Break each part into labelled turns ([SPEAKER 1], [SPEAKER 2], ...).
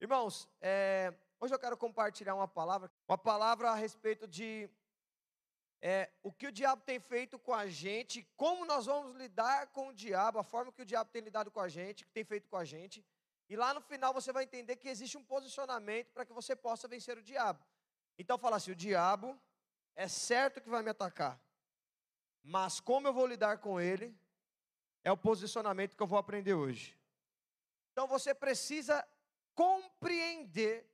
[SPEAKER 1] Irmãos, é, hoje eu quero compartilhar uma palavra, uma palavra a respeito de é, o que o diabo tem feito com a gente, como nós vamos lidar com o diabo, a forma que o diabo tem lidado com a gente, que tem feito com a gente. E lá no final você vai entender que existe um posicionamento para que você possa vencer o diabo. Então fala assim: o diabo é certo que vai me atacar, mas como eu vou lidar com ele, é o posicionamento que eu vou aprender hoje. Então você precisa compreender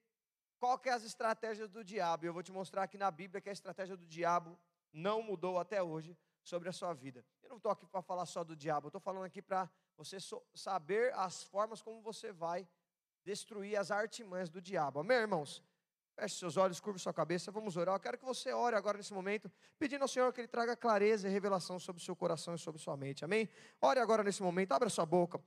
[SPEAKER 1] qual que é as estratégias do diabo. Eu vou te mostrar aqui na Bíblia que a estratégia do diabo não mudou até hoje sobre a sua vida. Eu não estou aqui para falar só do diabo, eu estou falando aqui para você saber as formas como você vai destruir as artimanhas do diabo. Amém, irmãos? Feche seus olhos, curva sua cabeça, vamos orar. Eu quero que você ore agora nesse momento, pedindo ao Senhor que Ele traga clareza e revelação sobre o seu coração e sobre sua mente. Amém? Ore agora nesse momento, abra sua boca.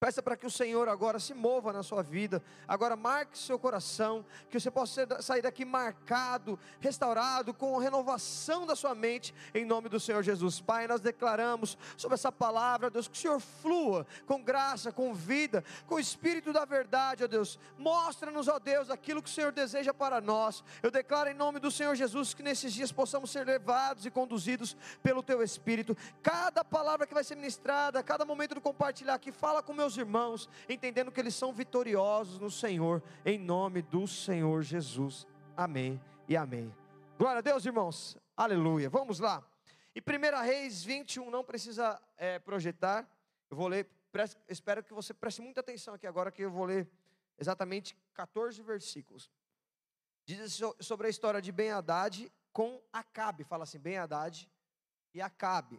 [SPEAKER 1] Peça para que o Senhor agora se mova na sua vida, agora marque seu coração, que você possa sair daqui marcado, restaurado, com renovação da sua mente, em nome do Senhor Jesus. Pai, nós declaramos sobre essa palavra, Deus, que o Senhor flua com graça, com vida, com o espírito da verdade, ó Deus. Mostra-nos, ó Deus, aquilo que o Senhor deseja para nós. Eu declaro em nome do Senhor Jesus que nesses dias possamos ser levados e conduzidos pelo Teu Espírito. Cada palavra que vai ser ministrada, cada momento de compartilhar aqui, fala com meus meus irmãos, entendendo que eles são vitoriosos no Senhor, em nome do Senhor Jesus. Amém e amém. Glória a Deus, irmãos. Aleluia. Vamos lá. E 1 Reis 21, não precisa é, projetar. Eu vou ler, espero que você preste muita atenção aqui agora, que eu vou ler exatamente 14 versículos. Diz sobre a história de Ben Haddad com Acabe. Fala assim: Ben Haddad e Acabe.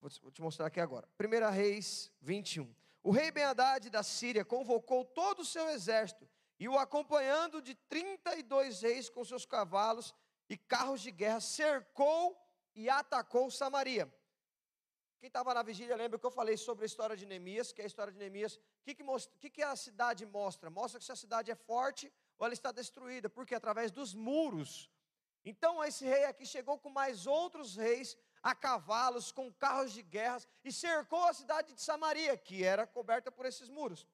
[SPEAKER 1] Vou te mostrar aqui agora. 1 Reis 21. O rei Ben-Hadad da Síria convocou todo o seu exército e o acompanhando de 32 reis com seus cavalos e carros de guerra, cercou e atacou Samaria. Quem estava na vigília lembra que eu falei sobre a história de Neemias, que é a história de Neemias. O que, que, que, que a cidade mostra? Mostra que se a cidade é forte ou ela está destruída, porque através dos muros. Então esse rei aqui chegou com mais outros reis a cavalos, com carros de guerra, e cercou a cidade de Samaria, que era coberta por esses muros.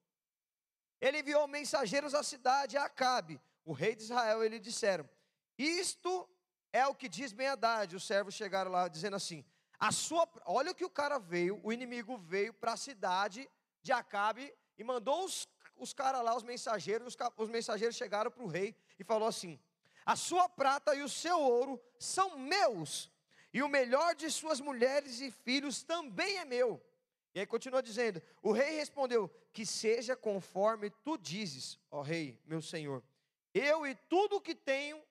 [SPEAKER 1] Ele enviou mensageiros à cidade, a Acabe, o rei de Israel, e lhe disseram: Isto é o que diz Ben Haddad. Os servos chegaram lá dizendo assim: a sua, olha o que o cara veio, o inimigo veio para a cidade de Acabe e mandou os, os caras lá, os mensageiros, os, os mensageiros chegaram para o rei e falou assim: A sua prata e o seu ouro são meus, e o melhor de suas mulheres e filhos também é meu. E aí continua dizendo: O rei respondeu: Que seja conforme tu dizes, ó rei, meu senhor. Eu e tudo o que tenho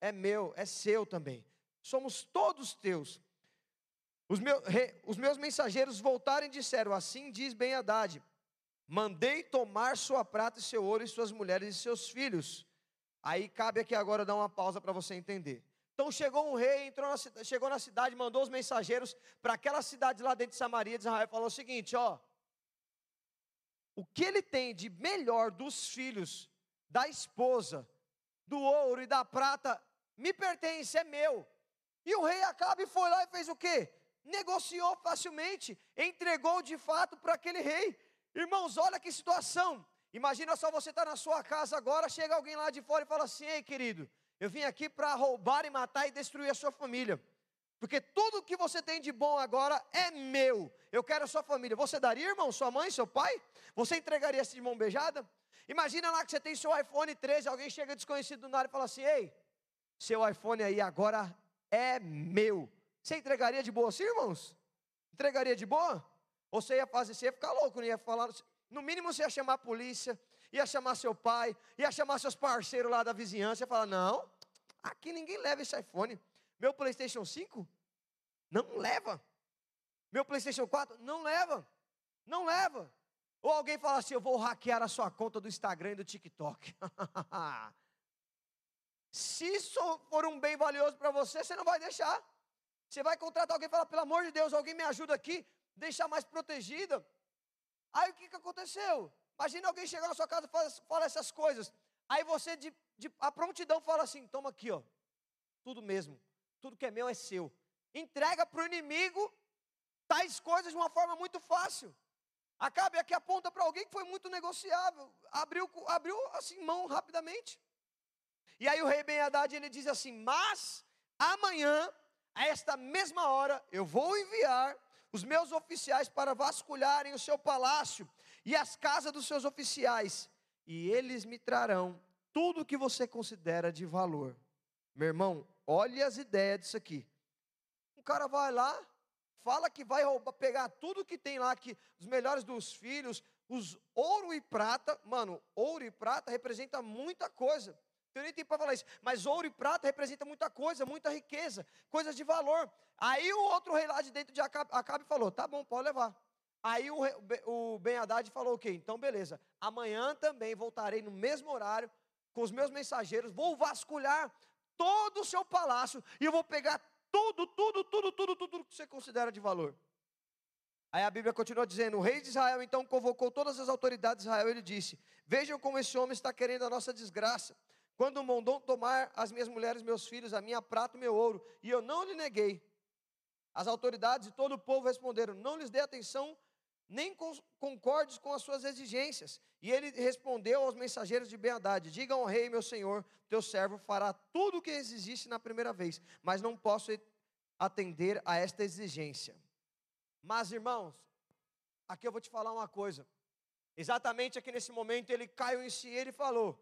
[SPEAKER 1] é meu, é seu também. Somos todos teus. Os meus, os meus mensageiros voltaram e disseram: Assim diz Ben Haddad: Mandei tomar sua prata e seu ouro e suas mulheres e seus filhos. Aí cabe aqui agora dar uma pausa para você entender. Então chegou um rei, entrou na, chegou na cidade, mandou os mensageiros para aquela cidade lá dentro de Samaria de Israel, falou o seguinte: ó, o que ele tem de melhor dos filhos, da esposa, do ouro e da prata, me pertence, é meu. E o rei Acabe foi lá e fez o quê? Negociou facilmente, entregou de fato para aquele rei. Irmãos, olha que situação. Imagina só você estar tá na sua casa agora, chega alguém lá de fora e fala assim: ei, querido, eu vim aqui para roubar e matar e destruir a sua família. Porque tudo que você tem de bom agora é meu. Eu quero a sua família. Você daria, irmão, sua mãe, seu pai? Você entregaria essa de mão beijada? Imagina lá que você tem seu iPhone 13, alguém chega desconhecido do nada e fala assim: Ei, seu iPhone aí agora é meu. Você entregaria de boa sim, irmãos? Entregaria de boa? Ou você ia fazer, você ia ficar louco, não ia falar. No mínimo você ia chamar a polícia, ia chamar seu pai, ia chamar seus parceiros lá da vizinhança, ia falar: Não, Aqui ninguém leva esse iPhone. Meu PlayStation 5? Não leva. Meu PlayStation 4? Não leva. Não leva. Ou alguém fala assim: Eu vou hackear a sua conta do Instagram e do TikTok. Se isso for um bem valioso para você, você não vai deixar. Você vai contratar alguém e falar: Pelo amor de Deus, alguém me ajuda aqui, deixar mais protegida. Aí o que, que aconteceu? Imagina alguém chegar na sua casa e falar, fala essas coisas. Aí você, de, de, a prontidão, fala assim: toma aqui, ó, tudo mesmo, tudo que é meu é seu. Entrega para o inimigo tais coisas de uma forma muito fácil. Acabe aqui aponta para alguém que foi muito negociável, abriu, abriu assim mão rapidamente. E aí o rei Ben Haddad ele diz assim: Mas amanhã, a esta mesma hora, eu vou enviar os meus oficiais para vasculharem o seu palácio e as casas dos seus oficiais, e eles me trarão tudo o que você considera de valor. Meu irmão, olhe as ideias disso aqui. Um cara vai lá, fala que vai roubar, pegar tudo que tem lá, que os melhores dos filhos, os ouro e prata, mano, ouro e prata representa muita coisa. Eu nem tempo para falar isso, mas ouro e prata representa muita coisa, muita riqueza, coisas de valor. Aí o outro rei lá de dentro de Acabe, Acabe falou: tá bom, pode levar. Aí o, o Ben Haddad falou: ok, então beleza, amanhã também voltarei no mesmo horário com os meus mensageiros, vou vasculhar todo o seu palácio e eu vou pegar tudo, tudo, tudo, tudo, tudo que você considera de valor. Aí a Bíblia continua dizendo: o rei de Israel então convocou todas as autoridades de Israel e ele disse: Vejam como esse homem está querendo a nossa desgraça. Quando mandou tomar as minhas mulheres, meus filhos, a minha prata e meu ouro, e eu não lhe neguei. As autoridades e todo o povo responderam: Não lhes dê atenção, nem concordes com as suas exigências. E ele respondeu aos mensageiros de Ben-Hadad: Digam ao rei, meu senhor, teu servo fará tudo o que exigisse na primeira vez, mas não posso atender a esta exigência. Mas, irmãos, aqui eu vou te falar uma coisa. Exatamente aqui nesse momento ele caiu em si e ele falou: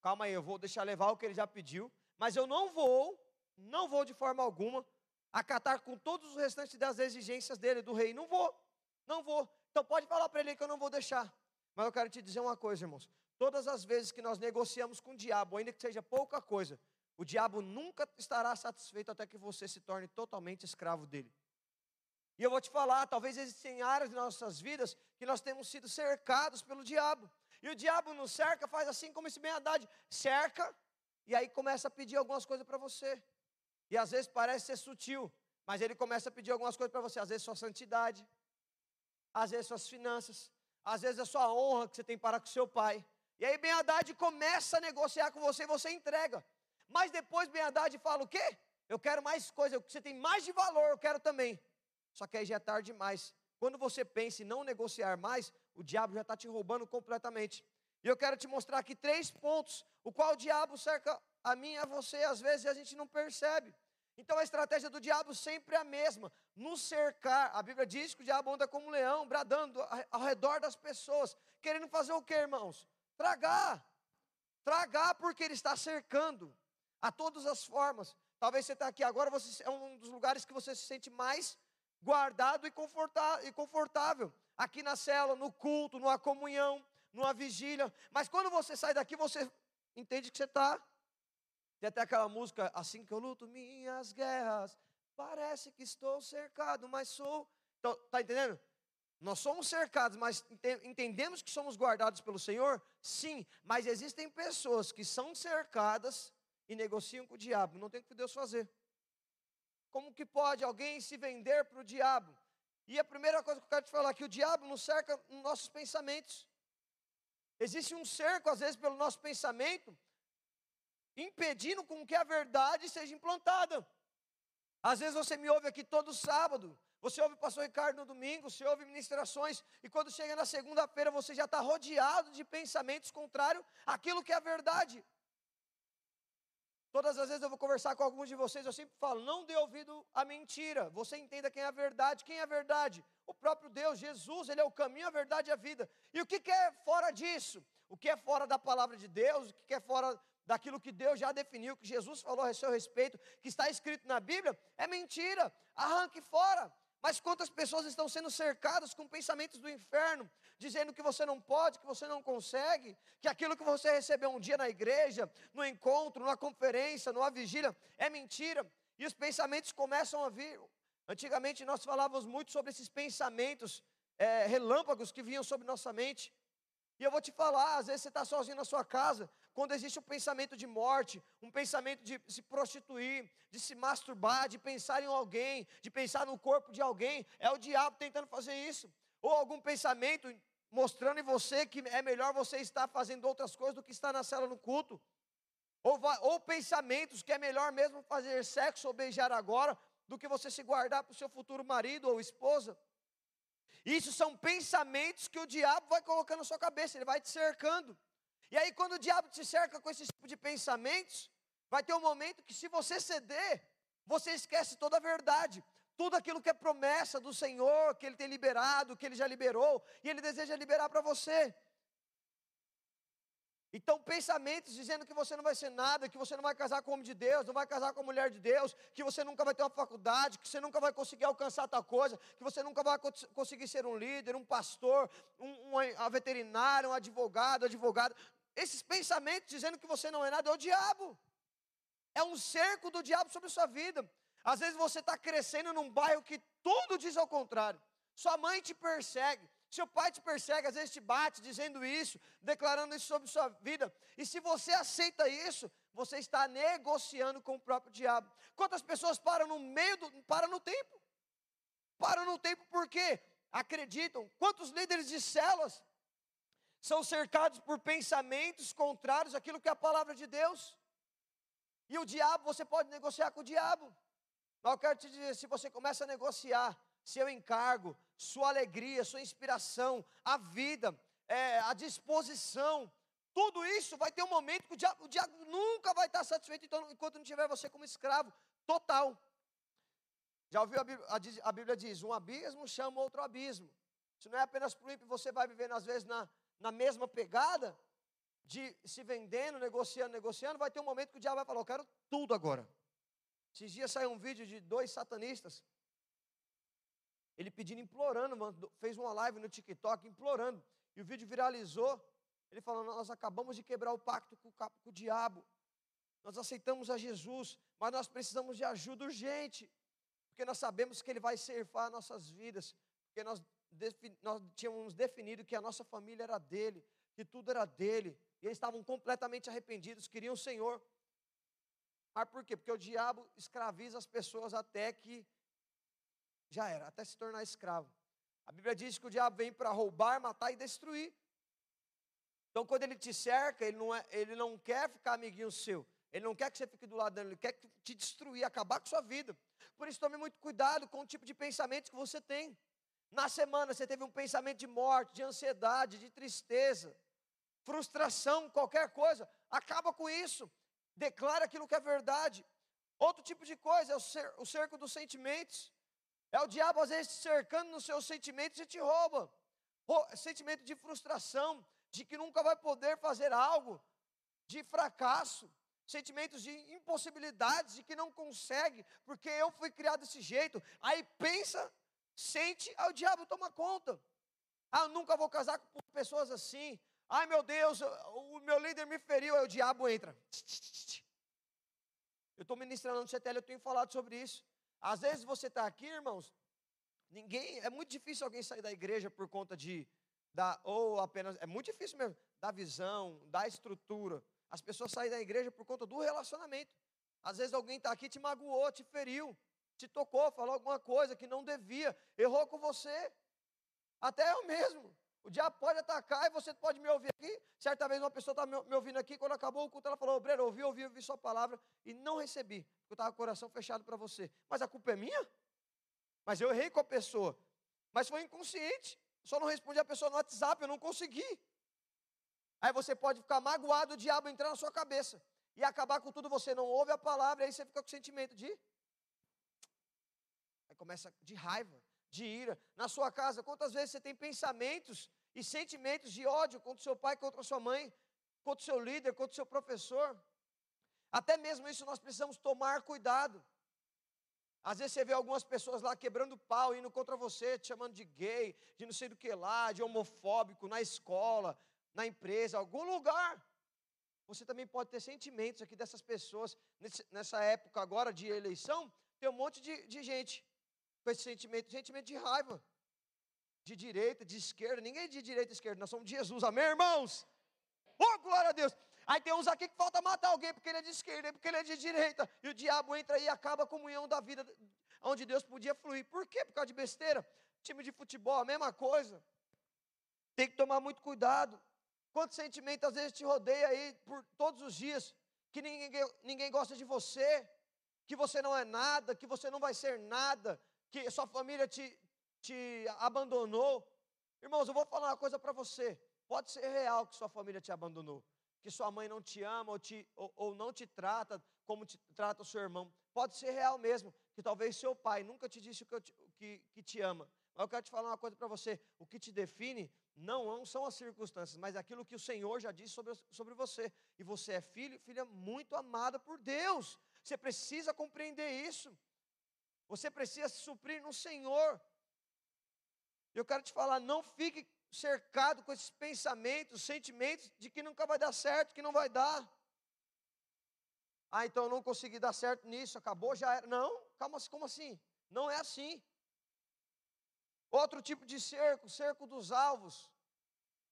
[SPEAKER 1] calma aí, eu vou deixar levar o que ele já pediu, mas eu não vou, não vou de forma alguma acatar com todos os restantes das exigências dele, do rei. Não vou, não vou. Então pode falar para ele que eu não vou deixar. Mas eu quero te dizer uma coisa, irmãos. Todas as vezes que nós negociamos com o diabo, ainda que seja pouca coisa, o diabo nunca estará satisfeito até que você se torne totalmente escravo dele. E eu vou te falar, talvez existem áreas de nossas vidas que nós temos sido cercados pelo diabo. E o diabo nos cerca, faz assim como esse Ben Haddad, cerca, e aí começa a pedir algumas coisas para você. E às vezes parece ser sutil, mas ele começa a pedir algumas coisas para você, às vezes sua santidade, às vezes suas finanças, às vezes a sua honra que você tem para com seu pai. E aí Ben Haddad começa a negociar com você e você entrega. Mas depois Ben Haddad fala o quê? Eu quero mais coisa, você tem mais de valor, eu quero também. Só que aí já é tarde demais. Quando você pensa em não negociar mais, o diabo já está te roubando completamente. E eu quero te mostrar aqui três pontos, o qual o diabo cerca a mim e a você, às vezes a gente não percebe. Então a estratégia do diabo sempre é a mesma, nos cercar. A Bíblia diz que o diabo anda como um leão, bradando ao redor das pessoas, querendo fazer o que, irmãos? Tragar. Tragar porque ele está cercando a todas as formas. Talvez você está aqui agora, você é um dos lugares que você se sente mais guardado e confortável. Aqui na cela, no culto, numa comunhão, numa vigília. Mas quando você sai daqui, você entende que você está. Tem até aquela música, assim que eu luto minhas guerras, parece que estou cercado, mas sou. Então, tá entendendo? Nós somos cercados, mas entendemos que somos guardados pelo Senhor? Sim, mas existem pessoas que são cercadas e negociam com o diabo. Não tem o que Deus fazer. Como que pode alguém se vender para o diabo? E a primeira coisa que eu quero te falar é que o diabo nos cerca nos nossos pensamentos. Existe um cerco, às vezes, pelo nosso pensamento, impedindo com que a verdade seja implantada. Às vezes você me ouve aqui todo sábado, você ouve o pastor Ricardo no domingo, você ouve ministrações, e quando chega na segunda-feira você já está rodeado de pensamentos contrários àquilo que é a verdade. Todas as vezes eu vou conversar com alguns de vocês, eu sempre falo: não dê ouvido à mentira. Você entenda quem é a verdade. Quem é a verdade? O próprio Deus, Jesus, Ele é o caminho, a verdade e a vida. E o que, é fora disso? O que é fora da palavra de Deus? O que, é fora daquilo que Deus já definiu, que Jesus falou a seu respeito, que está escrito na Bíblia? É mentira. Arranque fora. Mas quantas pessoas estão sendo cercadas com pensamentos do inferno, dizendo que você não pode, que você não consegue, que aquilo que você recebeu um dia na igreja, no encontro, numa conferência, numa vigília, é mentira. E os pensamentos começam a vir. Antigamente nós falávamos muito sobre esses pensamentos é, relâmpagos que vinham sobre nossa mente. E eu vou te falar, às vezes você está sozinho na sua casa, quando existe um pensamento de morte, um pensamento de se prostituir, de se masturbar, de pensar em alguém, de pensar no corpo de alguém, é o diabo tentando fazer isso. Ou algum pensamento mostrando em você que é melhor você estar fazendo outras coisas do que estar na cela no culto. Ou, ou pensamentos que é melhor mesmo fazer sexo ou beijar agora do que você se guardar para o seu futuro marido ou esposa. Isso são pensamentos que o diabo vai colocando na sua cabeça, ele vai te cercando. E aí, quando o diabo te cerca com esse tipo de pensamentos, vai ter um momento que, se você ceder, você esquece toda a verdade, tudo aquilo que é promessa do Senhor, que Ele tem liberado, que Ele já liberou, e Ele deseja liberar para você. Então, pensamentos dizendo que você não vai ser nada, que você não vai casar com o homem de Deus, não vai casar com a mulher de Deus, que você nunca vai ter uma faculdade, que você nunca vai conseguir alcançar tal coisa, que você nunca vai conseguir ser um líder, um pastor, um, um veterinário, um advogado, advogado. Esses pensamentos dizendo que você não é nada é o diabo. É um cerco do diabo sobre a sua vida. Às vezes você está crescendo num bairro que tudo diz ao contrário. Sua mãe te persegue, seu pai te persegue, às vezes te bate dizendo isso, declarando isso sobre sua vida. E se você aceita isso, você está negociando com o próprio diabo. Quantas pessoas param no meio do. param no tempo? Param no tempo porque acreditam. Quantos líderes de células são cercados por pensamentos contrários àquilo que é a palavra de Deus? E o diabo, você pode negociar com o diabo. Mas eu quero te dizer: se você começa a negociar seu encargo, sua alegria, sua inspiração, a vida, é, a disposição, tudo isso vai ter um momento que o diabo, o diabo nunca vai estar satisfeito então, enquanto não tiver você como escravo total. Já ouviu a Bíblia, a Bíblia diz: um abismo chama outro abismo. Se não é apenas para o ímpio, você vai vivendo às vezes na, na mesma pegada, de se vendendo, negociando, negociando, vai ter um momento que o diabo vai falar: Eu quero tudo agora. Esses dias saiu um vídeo de dois satanistas ele pedindo, implorando, fez uma live no TikTok, implorando. E o vídeo viralizou. Ele falou: Nós acabamos de quebrar o pacto com, o diabo. Nós aceitamos a Jesus, mas nós precisamos de ajuda urgente. Porque nós sabemos que Ele vai ceifar nossas vidas. Porque nós, nós tínhamos definido que a nossa família era dele, que tudo era dele. E eles estavam completamente arrependidos, queriam o Senhor. Mas por quê? Porque o diabo escraviza as pessoas até que já era, até se tornar escravo. A Bíblia diz que o diabo vem para roubar, matar e destruir. Então, quando ele te cerca, ele não, é, ele não quer ficar amiguinho seu. Ele não quer que você fique do lado dele, ele quer te destruir, acabar com sua vida. Por isso, tome muito cuidado com o tipo de pensamento que você tem. Na semana, você teve um pensamento de morte, de ansiedade, de tristeza, frustração, qualquer coisa. Acaba com isso. Declara aquilo que é verdade. Outro tipo de coisa é o cerco dos sentimentos. É o diabo, às vezes, te cercando nos seus sentimentos e te rouba. Sentimento de frustração, de que nunca vai poder fazer algo, de fracasso, sentimentos de impossibilidades, de que não consegue, porque eu fui criado desse jeito. Aí pensa, sente, aí o diabo toma conta. Ah, eu nunca vou casar com pessoas assim. Ai meu Deus, o meu líder me feriu, aí o diabo entra. Eu estou ministrando no CTL, eu tenho falado sobre isso. Às vezes você está aqui, irmãos, ninguém, é muito difícil alguém sair da igreja por conta de, da, ou apenas, é muito difícil mesmo, da visão, da estrutura. As pessoas saem da igreja por conta do relacionamento. Às vezes alguém está aqui, te magoou, te feriu, te tocou, falou alguma coisa que não devia, errou com você. Até eu mesmo. O diabo pode atacar e você pode me ouvir aqui. Certa vez uma pessoa estava me ouvindo aqui, quando acabou o culto, ela falou, Breno, ouvi, ouvi, ouvi sua palavra e não recebi eu estava com o coração fechado para você. Mas a culpa é minha? Mas eu errei com a pessoa. Mas foi inconsciente. Só não respondi a pessoa no WhatsApp, eu não consegui. Aí você pode ficar magoado, o diabo entrar na sua cabeça. E acabar com tudo, você não ouve a palavra, aí você fica com o sentimento de. Começa de raiva, de ira. Na sua casa, quantas vezes você tem pensamentos e sentimentos de ódio contra o seu pai, contra a sua mãe, contra o seu líder, contra o seu professor? Até mesmo isso nós precisamos tomar cuidado. Às vezes você vê algumas pessoas lá quebrando pau, indo contra você, te chamando de gay, de não sei do que lá, de homofóbico na escola, na empresa, algum lugar. Você também pode ter sentimentos aqui dessas pessoas. nessa época agora de eleição, tem um monte de, de gente com esse sentimento, sentimento de raiva. De direita, de esquerda, ninguém é de direita e esquerda, nós somos de Jesus, amém, irmãos? Oh, glória a Deus! Aí tem uns aqui que falta matar alguém porque ele é de esquerda, porque ele é de direita. E o diabo entra e acaba a comunhão da vida onde Deus podia fluir. Por quê? Por causa de besteira. Time de futebol, a mesma coisa. Tem que tomar muito cuidado. Quanto sentimento às vezes te rodeia aí por todos os dias, que ninguém, ninguém gosta de você, que você não é nada, que você não vai ser nada, que sua família te, te abandonou. Irmãos, eu vou falar uma coisa para você. Pode ser real que sua família te abandonou, que sua mãe não te ama ou, te, ou, ou não te trata como te trata o seu irmão. Pode ser real mesmo, que talvez seu pai nunca te disse que, te, que, que te ama. Mas eu quero te falar uma coisa para você: o que te define não são as circunstâncias, mas aquilo que o Senhor já disse sobre, sobre você. E você é filho, filha muito amada por Deus. Você precisa compreender isso. Você precisa se suprir no Senhor. Eu quero te falar, não fique cercado com esses pensamentos, sentimentos de que nunca vai dar certo, que não vai dar. Ah, então eu não consegui dar certo nisso, acabou, já era. Não, calma, como assim? Não é assim. Outro tipo de cerco, cerco dos alvos,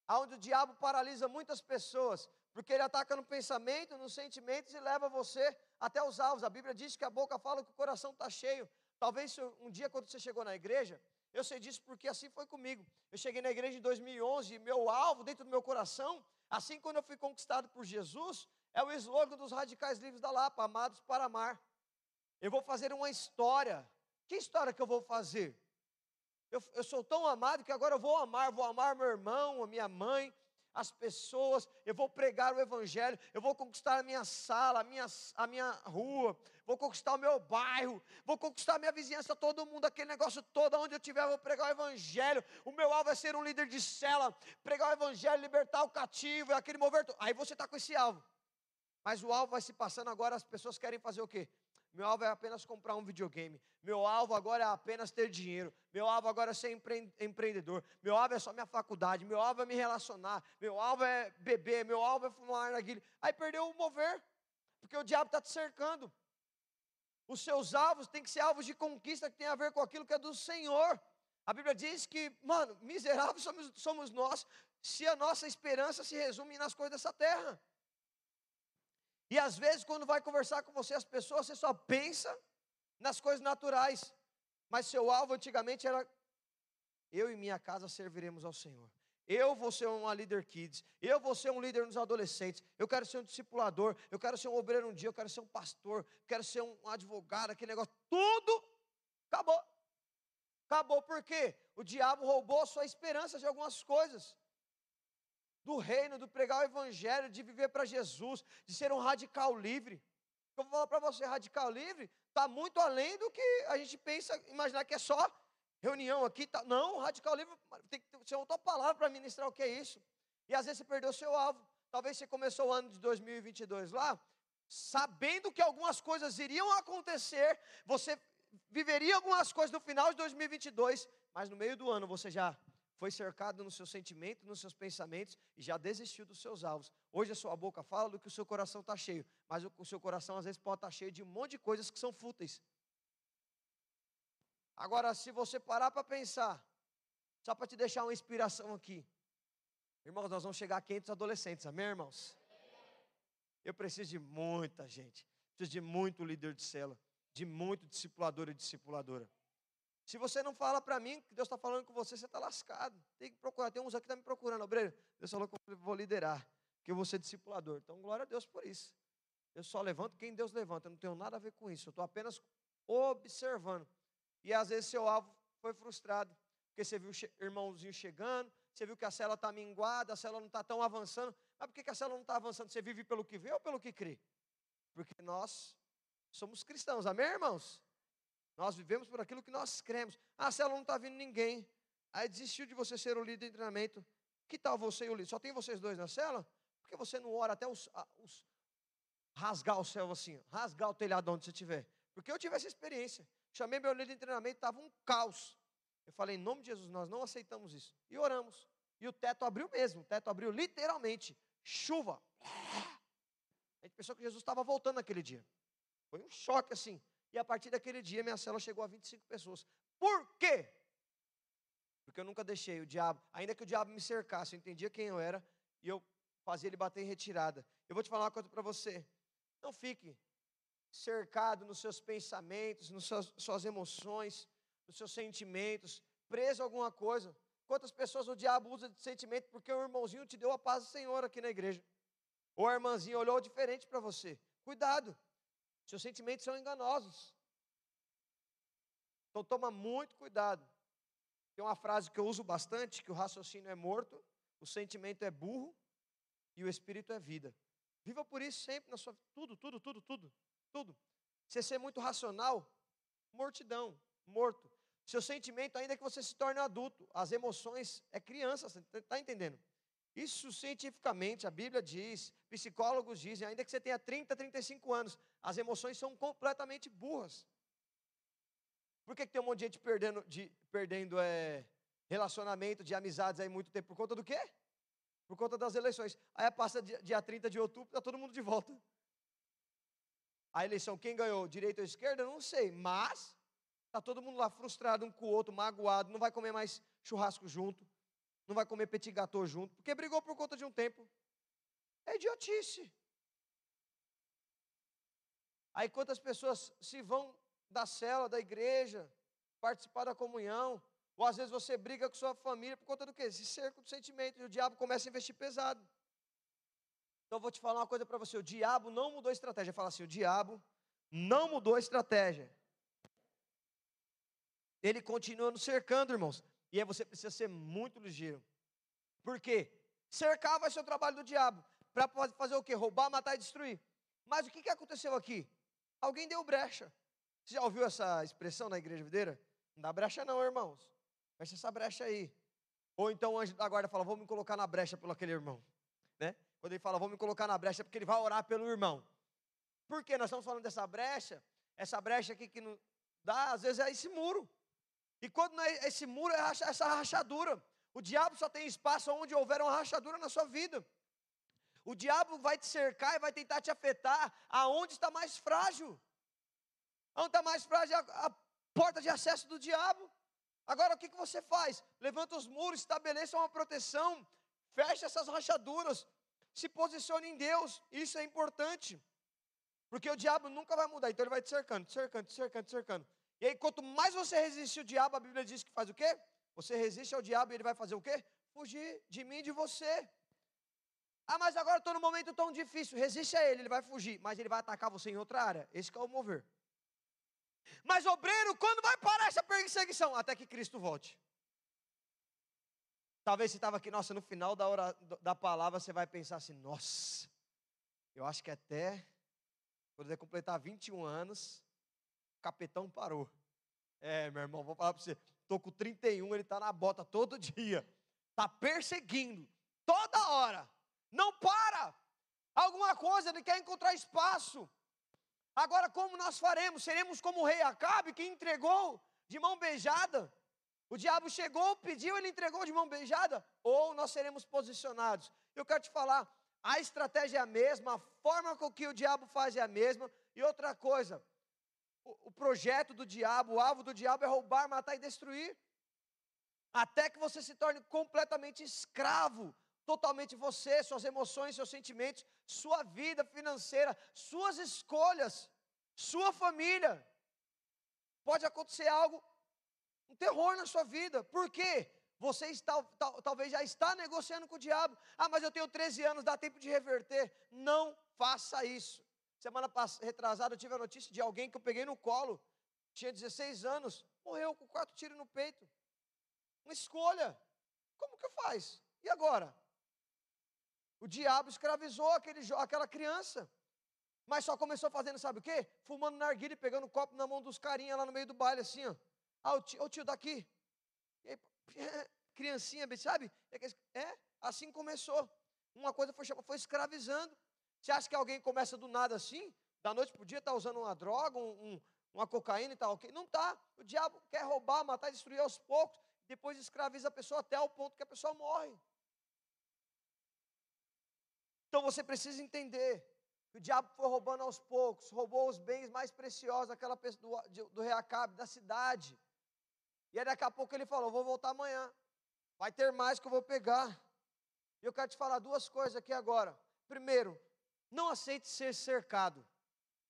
[SPEAKER 1] onde o diabo paralisa muitas pessoas, porque ele ataca no pensamento, nos sentimentos e leva você até os alvos. A Bíblia diz que a boca fala que o coração está cheio. Talvez um dia, quando você chegou na igreja, eu sei disso porque assim foi comigo. Eu cheguei na igreja em 2011 e meu alvo dentro do meu coração, assim quando eu fui conquistado por Jesus, é o slogan dos radicais livres da Lapa, amados para amar. Eu vou fazer uma história. Que história que eu vou fazer? Eu, eu sou tão amado que agora eu vou amar, vou amar meu irmão, a minha mãe, as pessoas, eu vou pregar o Evangelho, eu vou conquistar a minha sala, a minha, a minha rua, vou conquistar o meu bairro, vou conquistar a minha vizinhança, todo mundo, aquele negócio todo, onde eu estiver, eu vou pregar o Evangelho. O meu alvo é ser um líder de cela, pregar o Evangelho, libertar o cativo, aquele mover. Aí você está com esse alvo. Mas o alvo vai se passando agora, as pessoas querem fazer o quê? Meu alvo é apenas comprar um videogame. Meu alvo agora é apenas ter dinheiro. Meu alvo agora é ser empre empreendedor. Meu alvo é só minha faculdade. Meu alvo é me relacionar. Meu alvo é beber. Meu alvo é fumar narguilha. Aí perdeu o mover, porque o diabo está te cercando. Os seus alvos têm que ser alvos de conquista que tem a ver com aquilo que é do Senhor. A Bíblia diz que, mano, miseráveis somos, somos nós se a nossa esperança se resume nas coisas dessa terra. E às vezes, quando vai conversar com você, as pessoas, você só pensa nas coisas naturais. Mas seu alvo antigamente era: eu e minha casa serviremos ao Senhor. Eu vou ser uma líder kids, eu vou ser um líder nos adolescentes, eu quero ser um discipulador, eu quero ser um obreiro um dia, eu quero ser um pastor, quero ser um advogado, aquele negócio, tudo acabou. Acabou por quê? O diabo roubou a sua esperança de algumas coisas do reino, do pregar o evangelho, de viver para Jesus, de ser um radical livre. Eu vou falar para você, radical livre está muito além do que a gente pensa, imaginar que é só reunião aqui. Tá. Não, radical livre tem que ser outra palavra para ministrar o que é isso. E às vezes você perdeu seu alvo. Talvez você começou o ano de 2022 lá, sabendo que algumas coisas iriam acontecer, você viveria algumas coisas no final de 2022, mas no meio do ano você já foi cercado nos seus sentimentos, nos seus pensamentos e já desistiu dos seus alvos. Hoje a sua boca fala do que o seu coração está cheio, mas o, seu coração às vezes pode estar tá cheio de um monte de coisas que são fúteis. Agora, se você parar para pensar, só para te deixar uma inspiração aqui, irmãos, nós vamos chegar a 500 adolescentes, amém, irmãos? Eu preciso de muita gente, preciso de muito líder de cela, de muito discipulador e discipuladora. Se você não fala para mim que Deus está falando com você, você está lascado. Tem que procurar. Tem uns aqui que estão tá me procurando, obreiro. Deus falou que eu vou liderar, que eu vou ser discipulador. Então, glória a Deus por isso. Eu só levanto quem Deus levanta. Eu não tenho nada a ver com isso. Eu estou apenas observando. E às vezes seu alvo foi frustrado. Porque você viu o irmãozinho chegando, você viu que a cela está minguada, a cela não está tão avançando. Mas por que a cela não está avançando? Você vive pelo que vê ou pelo que crê? Porque nós somos cristãos, amém, irmãos? Nós vivemos por aquilo que nós cremos. Ah, a célula não está vindo ninguém. Aí desistiu de você ser o líder de treinamento. Que tal você e o líder? Só tem vocês dois na cela? Por que você não ora até os, os rasgar o céu assim, rasgar o telhado onde você estiver? Porque eu tive essa experiência. Chamei meu líder de treinamento, estava um caos. Eu falei, em nome de Jesus, nós não aceitamos isso. E oramos. E o teto abriu mesmo, o teto abriu literalmente. Chuva. A gente pensou que Jesus estava voltando naquele dia. Foi um choque assim. E a partir daquele dia, minha célula chegou a 25 pessoas. Por quê? Porque eu nunca deixei o diabo, ainda que o diabo me cercasse, eu entendia quem eu era e eu fazia ele bater em retirada. Eu vou te falar uma coisa para você. Não fique cercado nos seus pensamentos, nas suas, suas emoções, nos seus sentimentos, preso a alguma coisa. Quantas pessoas o diabo usa de sentimento porque o irmãozinho te deu a paz do Senhor aqui na igreja? Ou a irmãzinha olhou diferente para você. Cuidado. Seus sentimentos são enganosos. Então toma muito cuidado. Tem uma frase que eu uso bastante, que o raciocínio é morto, o sentimento é burro e o espírito é vida. Viva por isso sempre na sua tudo, tudo, tudo, tudo, tudo. Você ser muito racional, mortidão, morto. Seu sentimento, ainda que você se torne adulto, as emoções é criança, você está entendendo? Isso cientificamente, a Bíblia diz, psicólogos dizem, ainda que você tenha 30, 35 anos, as emoções são completamente burras. Por que, que tem um monte de gente perdendo, de, perdendo é, relacionamento, de amizades aí muito tempo? Por conta do quê? Por conta das eleições. Aí passa dia, dia 30 de outubro, está todo mundo de volta. A eleição, quem ganhou? Direita ou esquerda? Não sei, mas Está todo mundo lá frustrado um com o outro, magoado, não vai comer mais churrasco junto, não vai comer petit gâteau junto, porque brigou por conta de um tempo. É idiotice. Aí quantas pessoas se vão da cela, da igreja, participar da comunhão, ou às vezes você briga com sua família por conta do quê? Esse cerco de sentimento, e o diabo começa a investir pesado. Então eu vou te falar uma coisa para você, o diabo não mudou a estratégia. Fala assim, o diabo não mudou a estratégia ele continua nos cercando, irmãos. E aí você precisa ser muito ligeiro. Por quê? Cercar vai ser o trabalho do diabo. Para fazer o quê? Roubar, matar e destruir. Mas o que, que aconteceu aqui? Alguém deu brecha. Você já ouviu essa expressão na igreja videira? Não dá brecha não, irmãos. Fecha essa brecha aí. Ou então o anjo da guarda fala, vou me colocar na brecha pelo aquele irmão. Né? Quando ele fala, vou me colocar na brecha, é porque ele vai orar pelo irmão. Por quê? Nós estamos falando dessa brecha, essa brecha aqui que não dá, às vezes é esse muro. E quando é esse muro é essa rachadura. O diabo só tem espaço onde houver uma rachadura na sua vida. O diabo vai te cercar e vai tentar te afetar aonde está mais frágil. Onde está mais frágil é a, a porta de acesso do diabo. Agora o que, que você faz? Levanta os muros, estabeleça uma proteção, fecha essas rachaduras, se posicione em Deus. Isso é importante. Porque o diabo nunca vai mudar, então ele vai te cercando, te cercando, te cercando, te cercando. E aí, quanto mais você resiste ao diabo, a Bíblia diz que faz o quê? Você resiste ao diabo e ele vai fazer o quê? Fugir de mim e de você. Ah, mas agora estou num momento tão difícil. Resiste a ele, ele vai fugir, mas ele vai atacar você em outra área. Esse é o mover. Mas, obreiro, quando vai parar essa perseguição? Até que Cristo volte. Talvez você estava aqui, nossa, no final da, hora, da palavra você vai pensar assim: nossa, eu acho que até quando ele completar 21 anos, o capitão parou. É, meu irmão, vou falar para você. Estou com 31, ele está na bota todo dia. Está perseguindo, toda hora. Não para. Alguma coisa, ele quer encontrar espaço. Agora, como nós faremos? Seremos como o rei Acabe, que entregou de mão beijada? O diabo chegou, pediu, ele entregou de mão beijada? Ou nós seremos posicionados? Eu quero te falar, a estratégia é a mesma, a forma com que o diabo faz é a mesma. E outra coisa, o projeto do diabo, o alvo do diabo é roubar, matar e destruir. Até que você se torne completamente escravo, totalmente você, suas emoções, seus sentimentos, sua vida financeira, suas escolhas, sua família. Pode acontecer algo, um terror na sua vida. Por quê? Você está, tal, talvez já está negociando com o diabo. Ah, mas eu tenho 13 anos, dá tempo de reverter. Não faça isso. Semana retrasada, eu tive a notícia de alguém que eu peguei no colo, tinha 16 anos, morreu com quatro tiros no peito. Uma escolha. Como que faz? E agora? O diabo escravizou aquele, aquela criança. Mas só começou fazendo, sabe o quê? Fumando narguilha e pegando copo na mão dos carinha lá no meio do baile, assim, ó. Ah, o tio, o tio daqui. E aí, criancinha, sabe? É, assim começou. Uma coisa foi, foi escravizando. Você acha que alguém começa do nada assim? Da noite para o dia está usando uma droga, um, um, uma cocaína e tal, ok? Não está. O diabo quer roubar, matar, destruir aos poucos, depois escraviza a pessoa até o ponto que a pessoa morre. Então você precisa entender que o diabo foi roubando aos poucos, roubou os bens mais preciosos daquela pessoa, do, do rei Acabe, da cidade. E aí daqui a pouco ele falou: vou voltar amanhã. Vai ter mais que eu vou pegar. E eu quero te falar duas coisas aqui agora. Primeiro, não aceite ser cercado.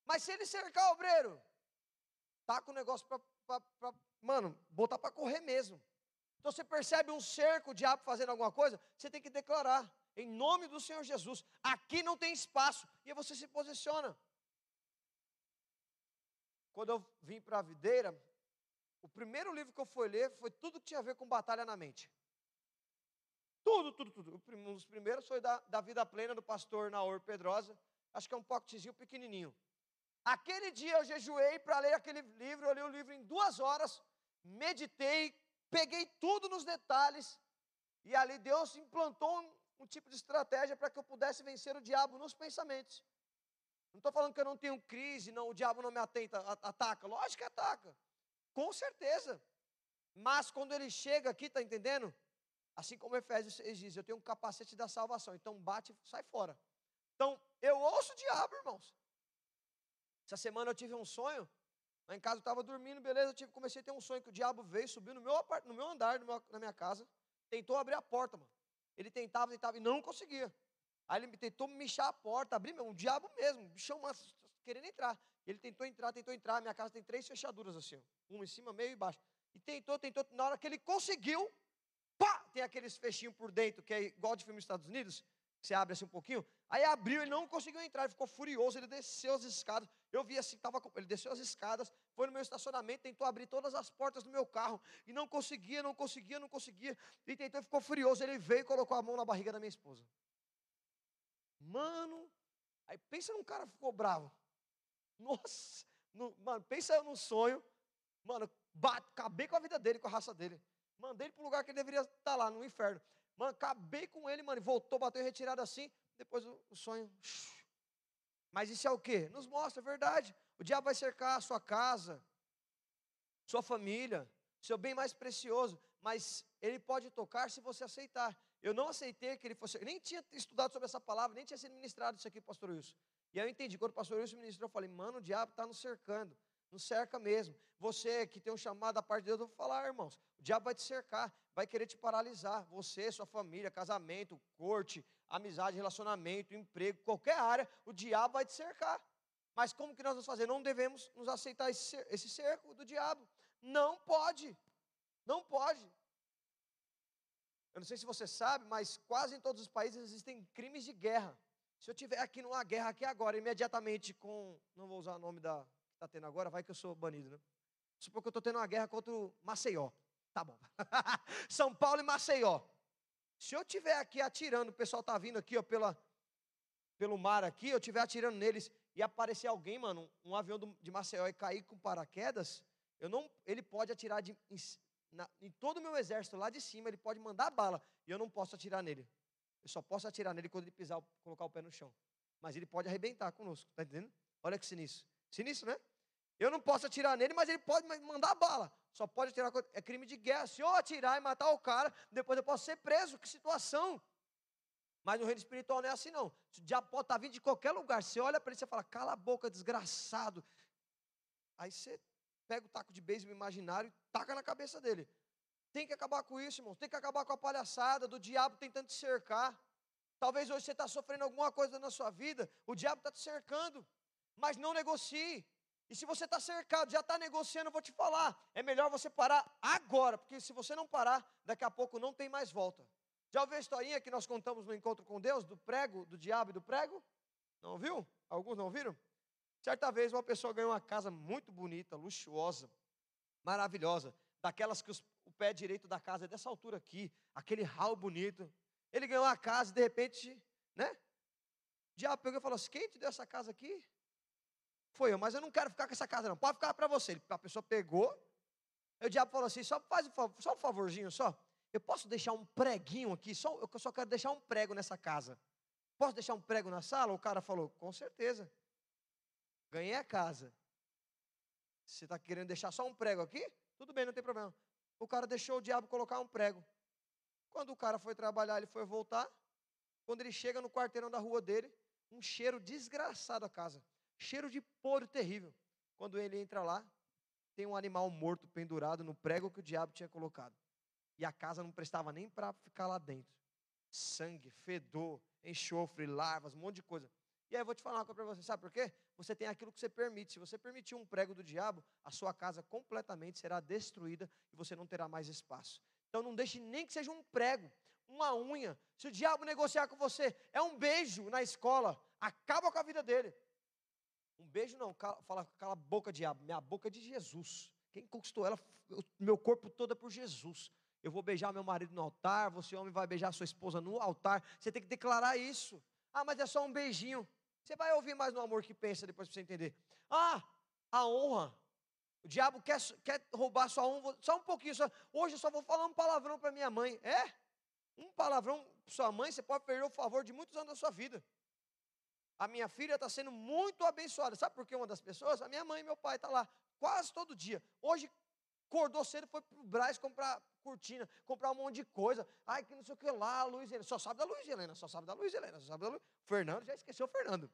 [SPEAKER 1] Mas se ele cercar o obreiro, tá com o negócio para, mano, botar para correr mesmo. Então você percebe um cerco, o diabo fazendo alguma coisa, você tem que declarar, em nome do Senhor Jesus, aqui não tem espaço, e você se posiciona. Quando eu vim para a videira, o primeiro livro que eu fui ler foi tudo que tinha a ver com batalha na mente. Tudo, tudo, tudo. Um dos primeiros foi da, da Vida Plena, do pastor Naor Pedrosa. Acho que é um pocketzinho pequenininho. Aquele dia eu jejuei para ler aquele livro, eu li o livro em duas horas, meditei, peguei tudo nos detalhes, e ali Deus implantou um, um tipo de estratégia para que eu pudesse vencer o diabo nos pensamentos. Não estou falando que eu não tenho crise, não, o diabo não me atenta, ataca. Lógico que ataca. Com certeza. Mas quando ele chega aqui, está entendendo? Assim como Efésios 6 diz, eu tenho um capacete da salvação. Então bate sai fora. Então, eu ouço o diabo, irmãos. Essa semana eu tive um sonho. Lá em casa eu estava dormindo, beleza. Eu tive, comecei a ter um sonho que o diabo veio, subiu no meu, no meu andar, no meu, na minha casa. Tentou abrir a porta, mano. Ele tentava, tentava e não conseguia. Aí ele tentou mexer a porta, abrir, meu, um diabo mesmo, bichão, mas querendo entrar. Ele tentou entrar, tentou entrar. Minha casa tem três fechaduras assim, uma em cima, meio e baixo. E tentou, tentou. Na hora que ele conseguiu, tem aqueles fechinhos por dentro, que é igual de filme nos Estados Unidos, que você abre assim um pouquinho. Aí abriu, ele não conseguiu entrar, ele ficou furioso, ele desceu as escadas. Eu vi assim, tava, ele desceu as escadas, foi no meu estacionamento, tentou abrir todas as portas do meu carro e não conseguia, não conseguia, não conseguia. E tentou, ficou furioso. Ele veio e colocou a mão na barriga da minha esposa. Mano, aí pensa num cara que ficou bravo. Nossa, no, mano, pensa no sonho. Mano, bate, acabei com a vida dele, com a raça dele. Mandei ele para o lugar que ele deveria estar lá, no inferno. Mano, acabei com ele, mano. Voltou, bateu em retirada assim. Depois o, o sonho. Mas isso é o que? Nos mostra a verdade. O diabo vai cercar a sua casa, sua família, seu bem mais precioso. Mas ele pode tocar se você aceitar. Eu não aceitei que ele fosse. Eu nem tinha estudado sobre essa palavra, nem tinha sido ministrado isso aqui, pastor Wilson. E aí eu entendi. Quando o pastor Wilson ministrou, eu falei, mano, o diabo está nos cercando. Não cerca mesmo. Você que tem um chamado da parte de Deus, eu vou falar, irmãos. O diabo vai te cercar, vai querer te paralisar. Você, sua família, casamento, corte, amizade, relacionamento, emprego, qualquer área, o diabo vai te cercar. Mas como que nós vamos fazer? Não devemos nos aceitar esse cerco do diabo. Não pode. Não pode. Eu não sei se você sabe, mas quase em todos os países existem crimes de guerra. Se eu tiver aqui numa guerra aqui agora, imediatamente com, não vou usar o nome da está tendo agora, vai que eu sou banido, né? Supor que eu estou tendo uma guerra contra o Maceió. Tá bom. São Paulo e Maceió. Se eu estiver aqui atirando, o pessoal está vindo aqui, ó, pela, pelo mar aqui, eu estiver atirando neles e aparecer alguém, mano, um, um avião do, de Maceió e cair com paraquedas, eu não, ele pode atirar de, em, na, em todo o meu exército lá de cima, ele pode mandar bala e eu não posso atirar nele. Eu só posso atirar nele quando ele pisar, colocar o pé no chão. Mas ele pode arrebentar conosco, tá entendendo? Olha que sinistro. Sinistro, né? Eu não posso atirar nele, mas ele pode mandar bala. Só pode atirar. É crime de guerra. Se eu atirar e matar o cara, depois eu posso ser preso. Que situação. Mas no reino espiritual não é assim, não. O diabo pode estar vindo de qualquer lugar. Você olha para ele e fala: cala a boca, desgraçado. Aí você pega o taco de beisebol imaginário e taca na cabeça dele. Tem que acabar com isso, irmãos. Tem que acabar com a palhaçada do diabo tentando te cercar. Talvez hoje você está sofrendo alguma coisa na sua vida, o diabo está te cercando. Mas não negocie. E se você está cercado, já está negociando, eu vou te falar. É melhor você parar agora, porque se você não parar, daqui a pouco não tem mais volta. Já ouviu a historinha que nós contamos no encontro com Deus, do prego, do diabo e do prego? Não ouviu? Alguns não ouviram? Certa vez uma pessoa ganhou uma casa muito bonita, luxuosa, maravilhosa, daquelas que os, o pé direito da casa é dessa altura aqui, aquele hall bonito. Ele ganhou a casa e de repente, né? O diabo pegou e falou assim: quem te deu essa casa aqui? Foi eu, mas eu não quero ficar com essa casa, não. Pode ficar para você. A pessoa pegou. Aí o diabo falou assim: só faz só um favorzinho só. Eu posso deixar um preguinho aqui? Só, eu só quero deixar um prego nessa casa. Posso deixar um prego na sala? O cara falou: com certeza. Ganhei a casa. Você está querendo deixar só um prego aqui? Tudo bem, não tem problema. O cara deixou o diabo colocar um prego. Quando o cara foi trabalhar, ele foi voltar. Quando ele chega no quarteirão da rua dele, um cheiro desgraçado a casa. Cheiro de podre terrível. Quando ele entra lá, tem um animal morto pendurado no prego que o diabo tinha colocado. E a casa não prestava nem para ficar lá dentro. Sangue, fedor, enxofre, larvas, um monte de coisa. E aí eu vou te falar uma coisa para você, sabe por quê? Você tem aquilo que você permite. Se você permitir um prego do diabo, a sua casa completamente será destruída e você não terá mais espaço. Então não deixe nem que seja um prego, uma unha. Se o diabo negociar com você, é um beijo na escola, acaba com a vida dele. Um beijo não, fala, cala a boca, diabo. Minha boca é de Jesus. Quem conquistou ela, meu corpo todo é por Jesus. Eu vou beijar meu marido no altar, você homem vai beijar sua esposa no altar. Você tem que declarar isso. Ah, mas é só um beijinho. Você vai ouvir mais no amor que pensa depois para você entender. Ah, a honra. O diabo quer, quer roubar sua honra, só um pouquinho. Só, hoje eu só vou falar um palavrão para minha mãe. É? Um palavrão para sua mãe, você pode perder o favor de muitos anos da sua vida. A minha filha está sendo muito abençoada. Sabe por que uma das pessoas? A minha mãe e meu pai estão tá lá quase todo dia. Hoje acordou cedo, foi para o Braz comprar cortina, comprar um monte de coisa. Ai, que não sei o que lá, Luiz Helena. Só sabe da Luiz Helena, só sabe da Luiz Helena, só sabe da Luiz. Fernando, já esqueceu o Fernando.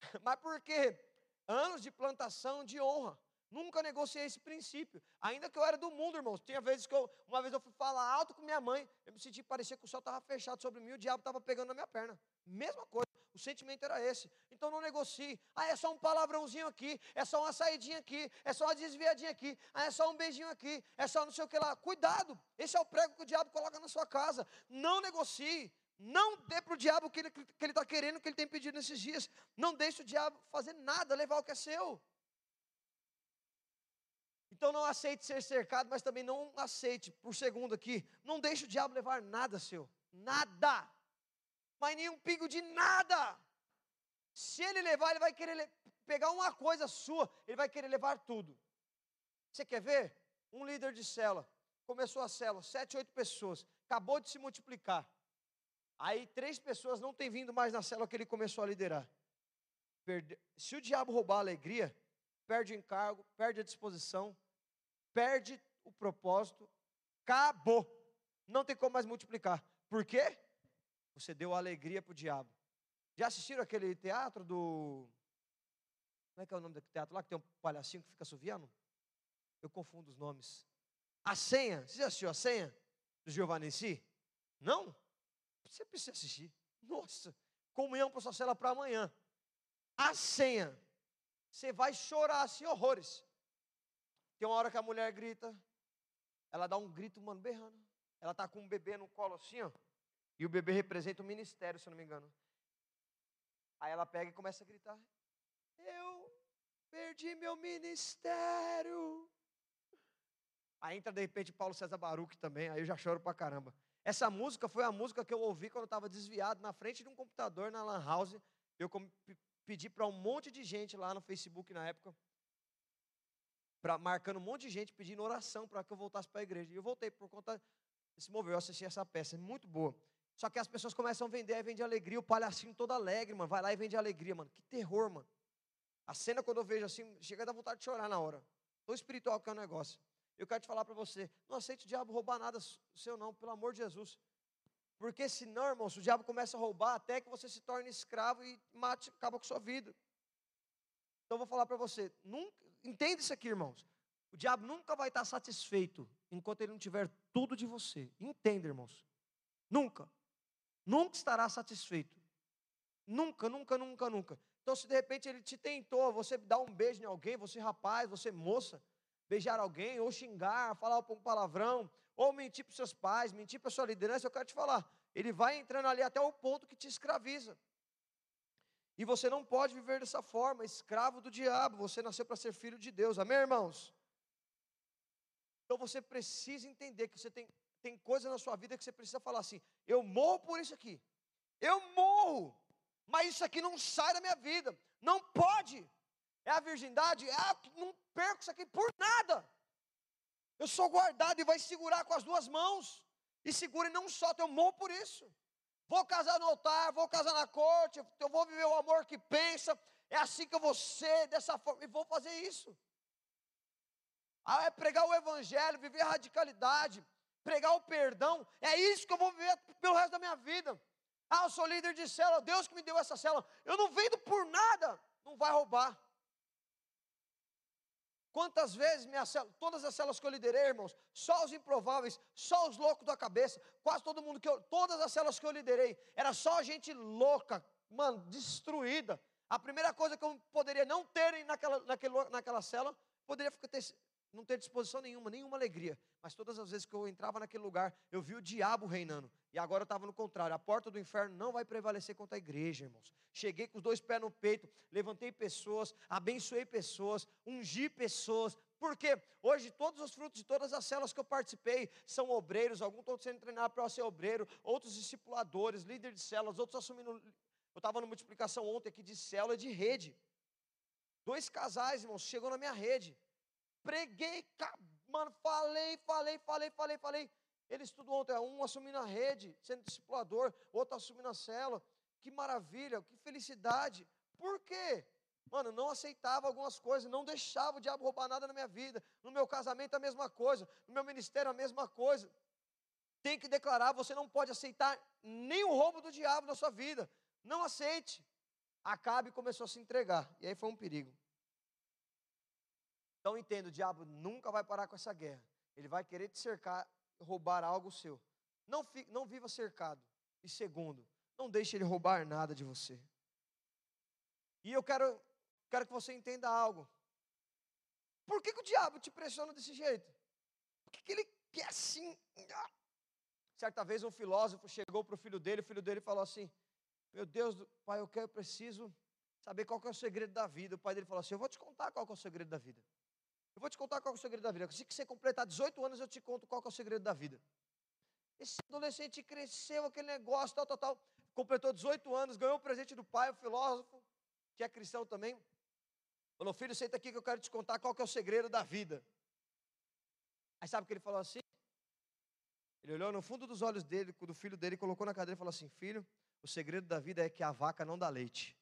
[SPEAKER 1] Mas por quê? Anos de plantação de honra. Nunca negociei esse princípio. Ainda que eu era do mundo, irmãos. Tinha vezes que eu, uma vez eu fui falar alto com minha mãe, eu me senti parecia que o céu estava fechado sobre mim, o diabo estava pegando na minha perna. Mesma coisa. O sentimento era esse. Então não negocie. Ah, é só um palavrãozinho aqui, é só uma saidinha aqui, é só uma desviadinha aqui, ah, é só um beijinho aqui, é só não sei o que lá. Cuidado. Esse é o prego que o diabo coloca na sua casa. Não negocie. Não dê para o diabo o que ele está querendo, o que ele tem pedido nesses dias. Não deixe o diabo fazer nada, levar o que é seu. Então não aceite ser cercado, mas também não aceite, por segundo aqui, não deixe o diabo levar nada seu. Nada. Mas nenhum pingo de nada. Se ele levar, ele vai querer pegar uma coisa sua, ele vai querer levar tudo. Você quer ver? Um líder de cela, começou a cela, sete, oito pessoas, acabou de se multiplicar. Aí três pessoas não têm vindo mais na célula que ele começou a liderar. Perde... Se o diabo roubar a alegria, perde o encargo, perde a disposição, perde o propósito, acabou. Não tem como mais multiplicar. Por quê? Você deu alegria para o diabo. Já assistiram aquele teatro do. Como é que é o nome daquele teatro lá que tem um palhacinho que fica assoviando? Eu confundo os nomes. A senha. Você já assistiu a senha do Giovanni Si? Não? Você precisa assistir. Nossa, comunhão para sua cela para amanhã. A senha. Você vai chorar assim, horrores. Tem uma hora que a mulher grita, ela dá um grito, mano, berrando. Ela tá com um bebê no colo assim, ó. E o bebê representa o ministério, se eu não me engano. Aí ela pega e começa a gritar: Eu perdi meu ministério. Aí entra de repente Paulo César Baruch também, aí eu já choro pra caramba. Essa música foi a música que eu ouvi quando eu estava desviado na frente de um computador na Lan House. Eu pedi para um monte de gente lá no Facebook na época, pra, marcando um monte de gente pedindo oração para que eu voltasse para a igreja. E eu voltei por conta desse mover. Eu assisti essa peça, é muito boa. Só que as pessoas começam a vender, aí vende alegria, o palhacinho todo alegre, mano. Vai lá e vende alegria, mano. Que terror, mano. A cena, quando eu vejo assim, chega a dar vontade de chorar na hora. Tão espiritual que é o negócio. Eu quero te falar para você: não aceite o diabo roubar nada seu, não, pelo amor de Jesus. Porque senão, irmãos, o diabo começa a roubar até que você se torne escravo e mate, acaba com sua vida. Então eu vou falar para você, nunca, entenda isso aqui, irmãos. O diabo nunca vai estar satisfeito enquanto ele não tiver tudo de você. Entenda, irmãos. Nunca. Nunca estará satisfeito. Nunca, nunca, nunca, nunca. Então, se de repente ele te tentou, você dá um beijo em alguém, você rapaz, você moça, beijar alguém, ou xingar, falar um palavrão, ou mentir para seus pais, mentir para sua liderança, eu quero te falar, ele vai entrando ali até o ponto que te escraviza. E você não pode viver dessa forma, escravo do diabo, você nasceu para ser filho de Deus, amém, irmãos? Então você precisa entender que você tem, tem coisas na sua vida que você precisa falar assim: eu morro por isso aqui, eu morro, mas isso aqui não sai da minha vida, não pode, é a virgindade, é a, não perco isso aqui por nada. Eu sou guardado e vai segurar com as duas mãos. E segura e não solta, eu morro por isso. Vou casar no altar, vou casar na corte, eu vou viver o amor que pensa. É assim que eu vou ser, dessa forma, e vou fazer isso. Ah, é pregar o evangelho, viver a radicalidade, pregar o perdão. É isso que eu vou viver pelo resto da minha vida. Ah, eu sou líder de célula, Deus que me deu essa célula. Eu não vendo por nada, não vai roubar. Quantas vezes minha todas as células que eu liderei, irmãos, só os improváveis, só os loucos da cabeça, quase todo mundo que eu, todas as células que eu liderei, era só gente louca, mano, destruída. A primeira coisa que eu poderia não ter naquela, naquela, naquela célula, poderia ter, não ter disposição nenhuma, nenhuma alegria. Mas todas as vezes que eu entrava naquele lugar, eu vi o diabo reinando. E agora eu estava no contrário. A porta do inferno não vai prevalecer contra a igreja, irmãos. Cheguei com os dois pés no peito, levantei pessoas, abençoei pessoas, ungi pessoas. Porque hoje todos os frutos de todas as células que eu participei são obreiros, alguns estão sendo treinados para ser obreiro, outros discipuladores, líderes de células, outros assumindo. Eu estava na multiplicação ontem aqui de célula de rede. Dois casais, irmãos, chegou na minha rede preguei, mano, falei, falei, falei, falei, falei. Ele estudou ontem, um assumindo a rede, sendo discipulador, outro assumindo a célula. Que maravilha, que felicidade. Por quê? Mano, não aceitava algumas coisas, não deixava o diabo roubar nada na minha vida. No meu casamento a mesma coisa, no meu ministério a mesma coisa. Tem que declarar, você não pode aceitar nem o roubo do diabo na sua vida. Não aceite. Acabe começou a se entregar. E aí foi um perigo. Então entenda, o diabo nunca vai parar com essa guerra. Ele vai querer te cercar, roubar algo seu. Não, fi, não viva cercado. E segundo, não deixe ele roubar nada de você. E eu quero, quero que você entenda algo. Por que, que o diabo te pressiona desse jeito? Por que, que ele quer assim? Certa vez um filósofo chegou para o filho dele, o filho dele falou assim: Meu Deus, pai, eu quero, eu preciso saber qual é o segredo da vida. O pai dele falou assim: Eu vou te contar qual é o segredo da vida. Eu vou te contar qual é o segredo da vida. Se você completar 18 anos, eu te conto qual é o segredo da vida. Esse adolescente cresceu, aquele negócio, tal, tal, tal. Completou 18 anos, ganhou o presente do pai, o filósofo, que é cristão também. Falou, filho, senta aqui que eu quero te contar qual é o segredo da vida. Aí sabe o que ele falou assim? Ele olhou no fundo dos olhos dele, do filho dele, colocou na cadeira e falou assim: Filho, o segredo da vida é que a vaca não dá leite.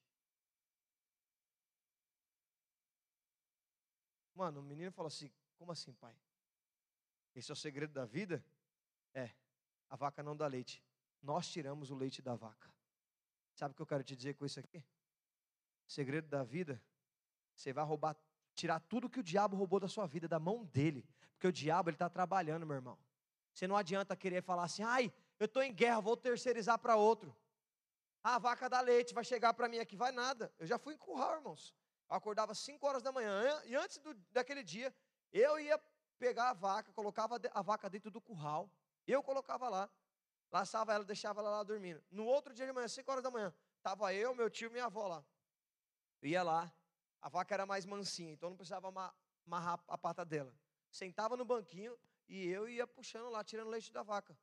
[SPEAKER 1] Mano, o menino falou assim: Como assim, pai? Esse é o segredo da vida? É, a vaca não dá leite. Nós tiramos o leite da vaca. Sabe o que eu quero te dizer com isso aqui? Segredo da vida, você vai roubar, tirar tudo que o diabo roubou da sua vida, da mão dele. Porque o diabo, ele está trabalhando, meu irmão. Você não adianta querer falar assim, ai, eu estou em guerra, vou terceirizar para outro. Ah, a vaca dá leite, vai chegar para mim aqui, vai nada. Eu já fui em curral, irmãos. Acordava 5 horas da manhã e antes do, daquele dia, eu ia pegar a vaca, colocava a vaca dentro do curral, eu colocava lá, laçava ela, deixava ela lá dormindo. No outro dia de manhã, 5 horas da manhã, estava eu, meu tio e minha avó lá. Eu ia lá, a vaca era mais mansinha, então não precisava amarrar a pata dela. Sentava no banquinho e eu ia puxando lá, tirando leite da vaca.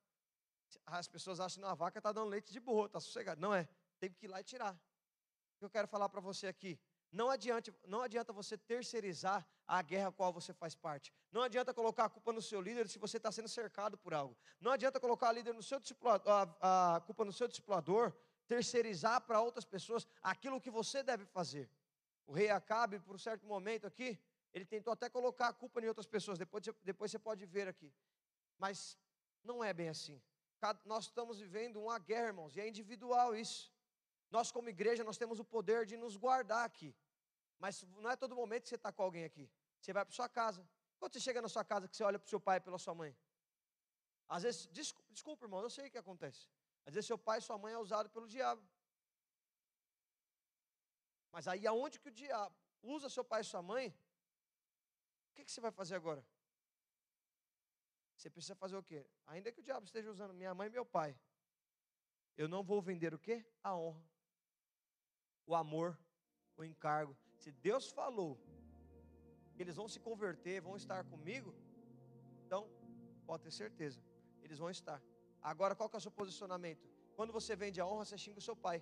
[SPEAKER 1] As pessoas acham que a vaca está dando leite de boa, está sossegado. Não é, tem que ir lá e tirar. O que eu quero falar para você aqui? Não adianta, não adianta você terceirizar a guerra a qual você faz parte. Não adianta colocar a culpa no seu líder se você está sendo cercado por algo. Não adianta colocar a, líder no seu a, a culpa no seu discipulador, terceirizar para outras pessoas aquilo que você deve fazer. O rei Acabe, por um certo momento aqui, ele tentou até colocar a culpa em outras pessoas. Depois, depois você pode ver aqui. Mas não é bem assim. Nós estamos vivendo uma guerra, irmãos, e é individual isso. Nós, como igreja, nós temos o poder de nos guardar aqui. Mas não é todo momento que você está com alguém aqui. Você vai para sua casa. Quando você chega na sua casa, que você olha para o seu pai e pela sua mãe. Às vezes, desculpa, desculpa, irmão, eu sei o que acontece. Às vezes seu pai e sua mãe é usado pelo diabo. Mas aí aonde que o diabo usa seu pai e sua mãe, o que, que você vai fazer agora? Você precisa fazer o quê? Ainda que o diabo esteja usando minha mãe e meu pai, eu não vou vender o quê? A honra o amor, o encargo. Se Deus falou que eles vão se converter, vão estar comigo, então pode ter certeza, eles vão estar. Agora, qual que é o seu posicionamento? Quando você vende a honra, você xinga o seu pai.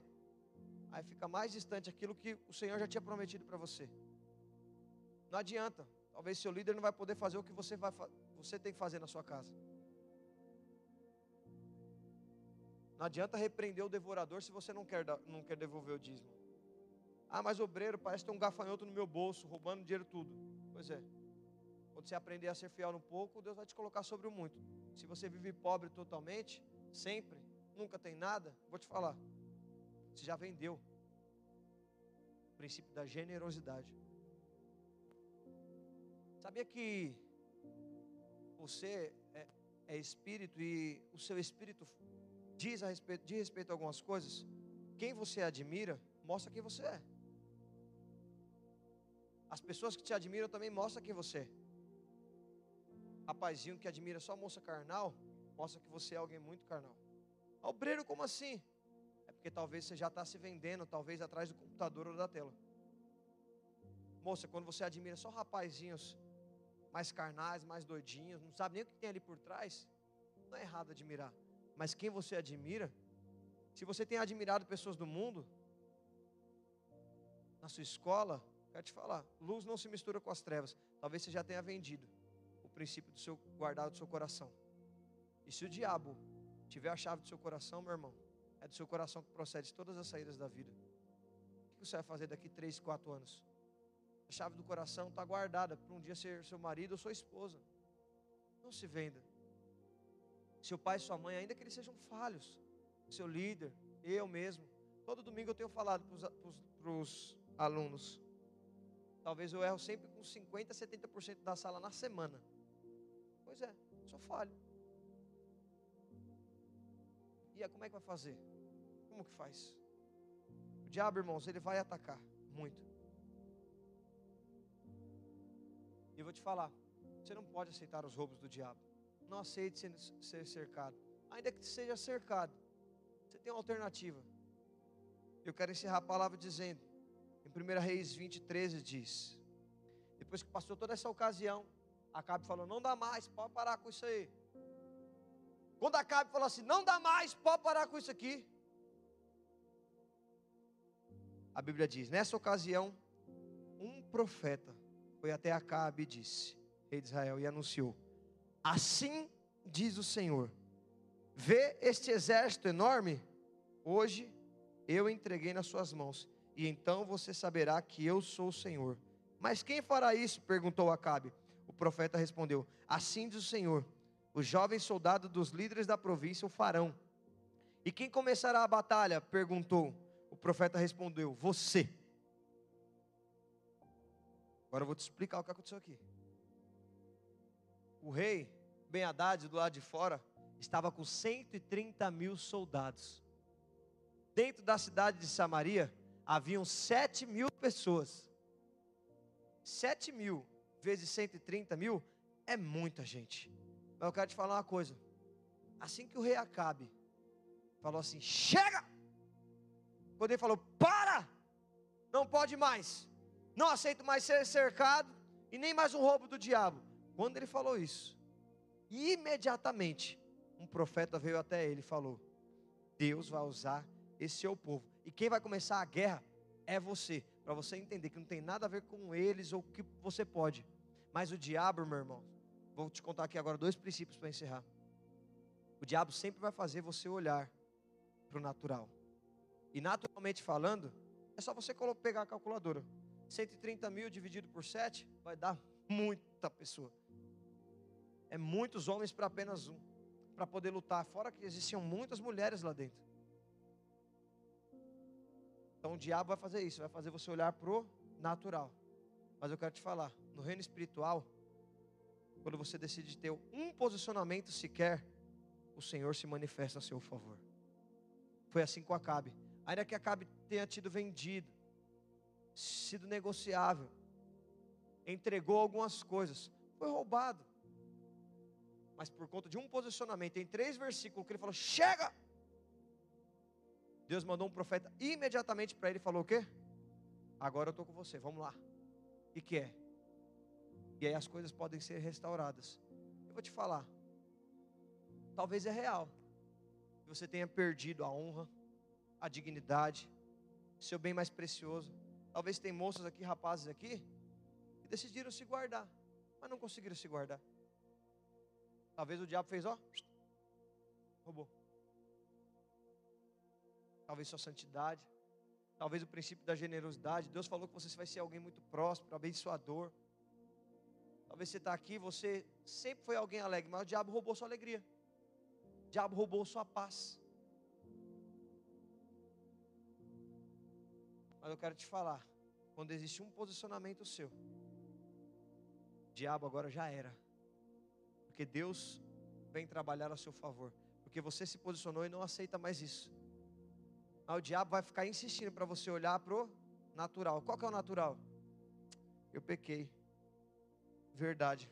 [SPEAKER 1] Aí fica mais distante aquilo que o Senhor já tinha prometido para você. Não adianta. Talvez seu líder não vai poder fazer o que você, vai, você tem que fazer na sua casa. Não adianta repreender o devorador se você não quer, não quer devolver o dízimo. Ah, mas obreiro, parece ter um gafanhoto no meu bolso, roubando dinheiro tudo. Pois é. Quando você aprender a ser fiel no pouco, Deus vai te colocar sobre o muito. Se você vive pobre totalmente, sempre, nunca tem nada, vou te falar. Você já vendeu. O princípio da generosidade. Sabia que você é, é espírito e o seu espírito diz a respeito, diz respeito a algumas coisas? Quem você admira, mostra quem você é. As pessoas que te admiram também mostram quem você é. rapazinho que admira só moça carnal, mostra que você é alguém muito carnal. Obreiro, como assim? É porque talvez você já está se vendendo, talvez atrás do computador ou da tela. Moça, quando você admira só rapazinhos mais carnais, mais doidinhos, não sabe nem o que tem ali por trás, não é errado admirar. Mas quem você admira, se você tem admirado pessoas do mundo, na sua escola, quero te falar, luz não se mistura com as trevas. Talvez você já tenha vendido o princípio do seu guardado do seu coração. E se o diabo tiver a chave do seu coração, meu irmão, é do seu coração que procede todas as saídas da vida. O que você vai fazer daqui três, quatro anos? A chave do coração está guardada para um dia ser seu marido ou sua esposa. Não se venda. Seu pai e sua mãe, ainda que eles sejam falhos, seu líder, eu mesmo. Todo domingo eu tenho falado para os alunos. Talvez eu erro sempre com 50%, 70% da sala na semana. Pois é, sou falho. E como é que vai fazer? Como que faz? O diabo, irmãos, ele vai atacar muito. E eu vou te falar, você não pode aceitar os roubos do diabo. Não aceite ser cercado. Ainda que seja cercado, você tem uma alternativa. Eu quero encerrar a palavra dizendo, em 1 Reis 20, 13 diz: Depois que passou toda essa ocasião, Acabe falou: Não dá mais, pode parar com isso aí. Quando Acabe falou assim: Não dá mais, pode parar com isso aqui. A Bíblia diz: Nessa ocasião, um profeta foi até Acabe e disse: Rei de Israel, e anunciou: Assim diz o Senhor: Vê este exército enorme? Hoje eu entreguei nas suas mãos, e então você saberá que eu sou o Senhor. Mas quem fará isso? perguntou Acabe. O profeta respondeu: Assim diz o Senhor: os jovens soldados dos líderes da província o farão. E quem começará a batalha? perguntou. O profeta respondeu: Você. Agora eu vou te explicar o que aconteceu aqui. O rei Ben Haddad, do lado de fora, estava com 130 mil soldados. Dentro da cidade de Samaria, haviam 7 mil pessoas. 7 mil vezes 130 mil é muita gente. Mas eu quero te falar uma coisa. Assim que o rei Acabe falou assim: chega! Quando ele falou: para! Não pode mais. Não aceito mais ser cercado e nem mais um roubo do diabo. Quando ele falou isso, imediatamente um profeta veio até ele e falou: Deus vai usar esse seu povo. E quem vai começar a guerra é você. Para você entender que não tem nada a ver com eles ou que você pode. Mas o diabo, meu irmão, vou te contar aqui agora dois princípios para encerrar. O diabo sempre vai fazer você olhar para o natural. E naturalmente falando, é só você pegar a calculadora. 130 mil dividido por 7 vai dar muita pessoa. É muitos homens para apenas um, para poder lutar. Fora que existiam muitas mulheres lá dentro. Então o diabo vai fazer isso, vai fazer você olhar pro natural. Mas eu quero te falar, no reino espiritual, quando você decide ter um posicionamento sequer, o Senhor se manifesta a seu favor. Foi assim com Acabe. Ainda que Acabe tenha tido vendido, sido negociável, entregou algumas coisas, foi roubado. Mas por conta de um posicionamento, em três versículos, que ele falou: chega! Deus mandou um profeta imediatamente para ele e falou: o quê? Agora eu estou com você, vamos lá. E que é? E aí as coisas podem ser restauradas. Eu vou te falar. Talvez é real. Você tenha perdido a honra, a dignidade, seu bem mais precioso. Talvez tem moças aqui, rapazes aqui, que decidiram se guardar, mas não conseguiram se guardar. Talvez o diabo fez, ó, roubou. Talvez sua santidade, talvez o princípio da generosidade. Deus falou que você vai ser alguém muito próspero, abençoador. Talvez você está aqui, você sempre foi alguém alegre, mas o diabo roubou sua alegria. O diabo roubou sua paz. Mas eu quero te falar, quando existe um posicionamento seu, o diabo agora já era. Porque Deus vem trabalhar a seu favor. Porque você se posicionou e não aceita mais isso. Mas o diabo vai ficar insistindo para você olhar para o natural. Qual que é o natural? Eu pequei. Verdade.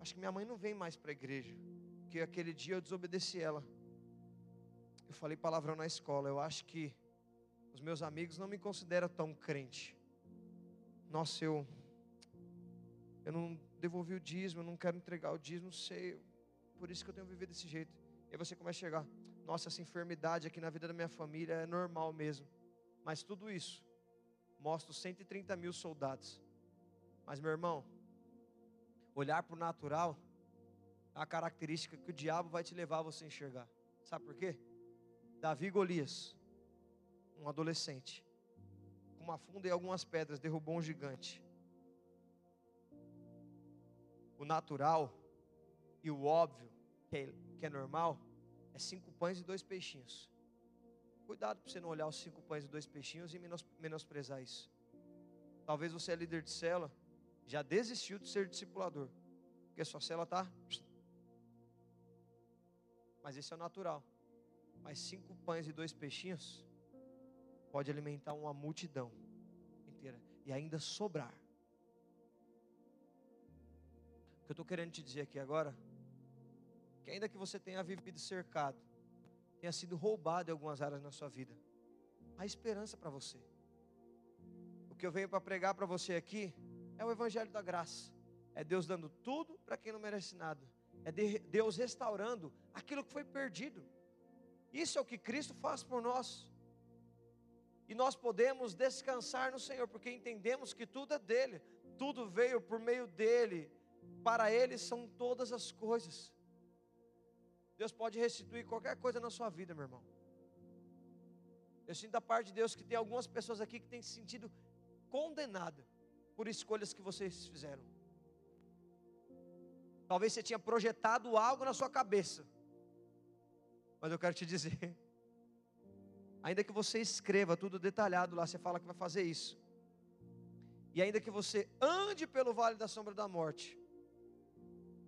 [SPEAKER 1] Acho que minha mãe não vem mais para a igreja. Porque aquele dia eu desobedeci ela. Eu falei palavrão na escola. Eu acho que os meus amigos não me consideram tão crente. Nossa, eu eu não devolvi o dízimo, eu não quero entregar o dízimo, sei. Por isso que eu tenho vivido desse jeito. E você começa a chegar, nossa, essa enfermidade aqui na vida da minha família é normal mesmo. Mas tudo isso mostra os 130 mil soldados. Mas meu irmão, olhar para o natural é a característica que o diabo vai te levar a você enxergar. Sabe por quê? Davi Golias, um adolescente, com uma funda e algumas pedras, derrubou um gigante. O natural e o óbvio, que é, que é normal, é cinco pães e dois peixinhos. Cuidado para você não olhar os cinco pães e dois peixinhos e menosprezar isso. Talvez você é líder de cela, já desistiu de ser discipulador, porque sua cela está. Mas esse é natural. Mas cinco pães e dois peixinhos pode alimentar uma multidão inteira e ainda sobrar. O que eu estou querendo te dizer aqui agora, que ainda que você tenha vivido cercado, tenha sido roubado em algumas áreas na sua vida, há esperança para você. O que eu venho para pregar para você aqui é o Evangelho da graça. É Deus dando tudo para quem não merece nada. É Deus restaurando aquilo que foi perdido. Isso é o que Cristo faz por nós. E nós podemos descansar no Senhor, porque entendemos que tudo é dele, tudo veio por meio dele, para ele são todas as coisas. Deus pode restituir qualquer coisa na sua vida, meu irmão. Eu sinto da parte de Deus que tem algumas pessoas aqui que têm se sentido condenada por escolhas que vocês fizeram. Talvez você tinha projetado algo na sua cabeça. Mas eu quero te dizer, ainda que você escreva tudo detalhado lá, você fala que vai fazer isso. E ainda que você ande pelo vale da sombra da morte,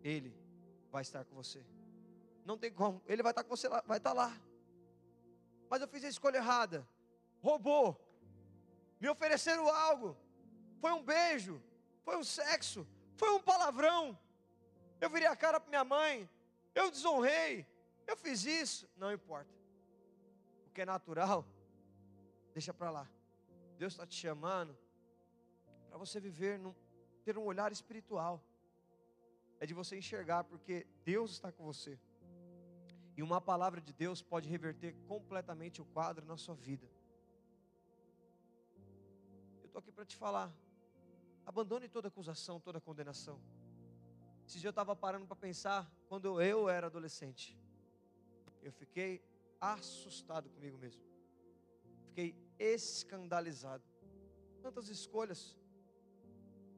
[SPEAKER 1] ele vai estar com você. Não tem como. Ele vai estar com você lá, vai estar lá. Mas eu fiz a escolha errada. Roubou. Me ofereceram algo. Foi um beijo, foi um sexo, foi um palavrão. Eu virei a cara para minha mãe, eu desonrei, eu fiz isso, não importa. O que é natural, deixa para lá. Deus está te chamando para você viver, num, ter um olhar espiritual. É de você enxergar, porque Deus está com você. E uma palavra de Deus pode reverter completamente o quadro na sua vida. Eu estou aqui para te falar. Abandone toda acusação, toda condenação. Dia eu estava parando para pensar, quando eu era adolescente, eu fiquei assustado comigo mesmo. Fiquei escandalizado. Tantas escolhas.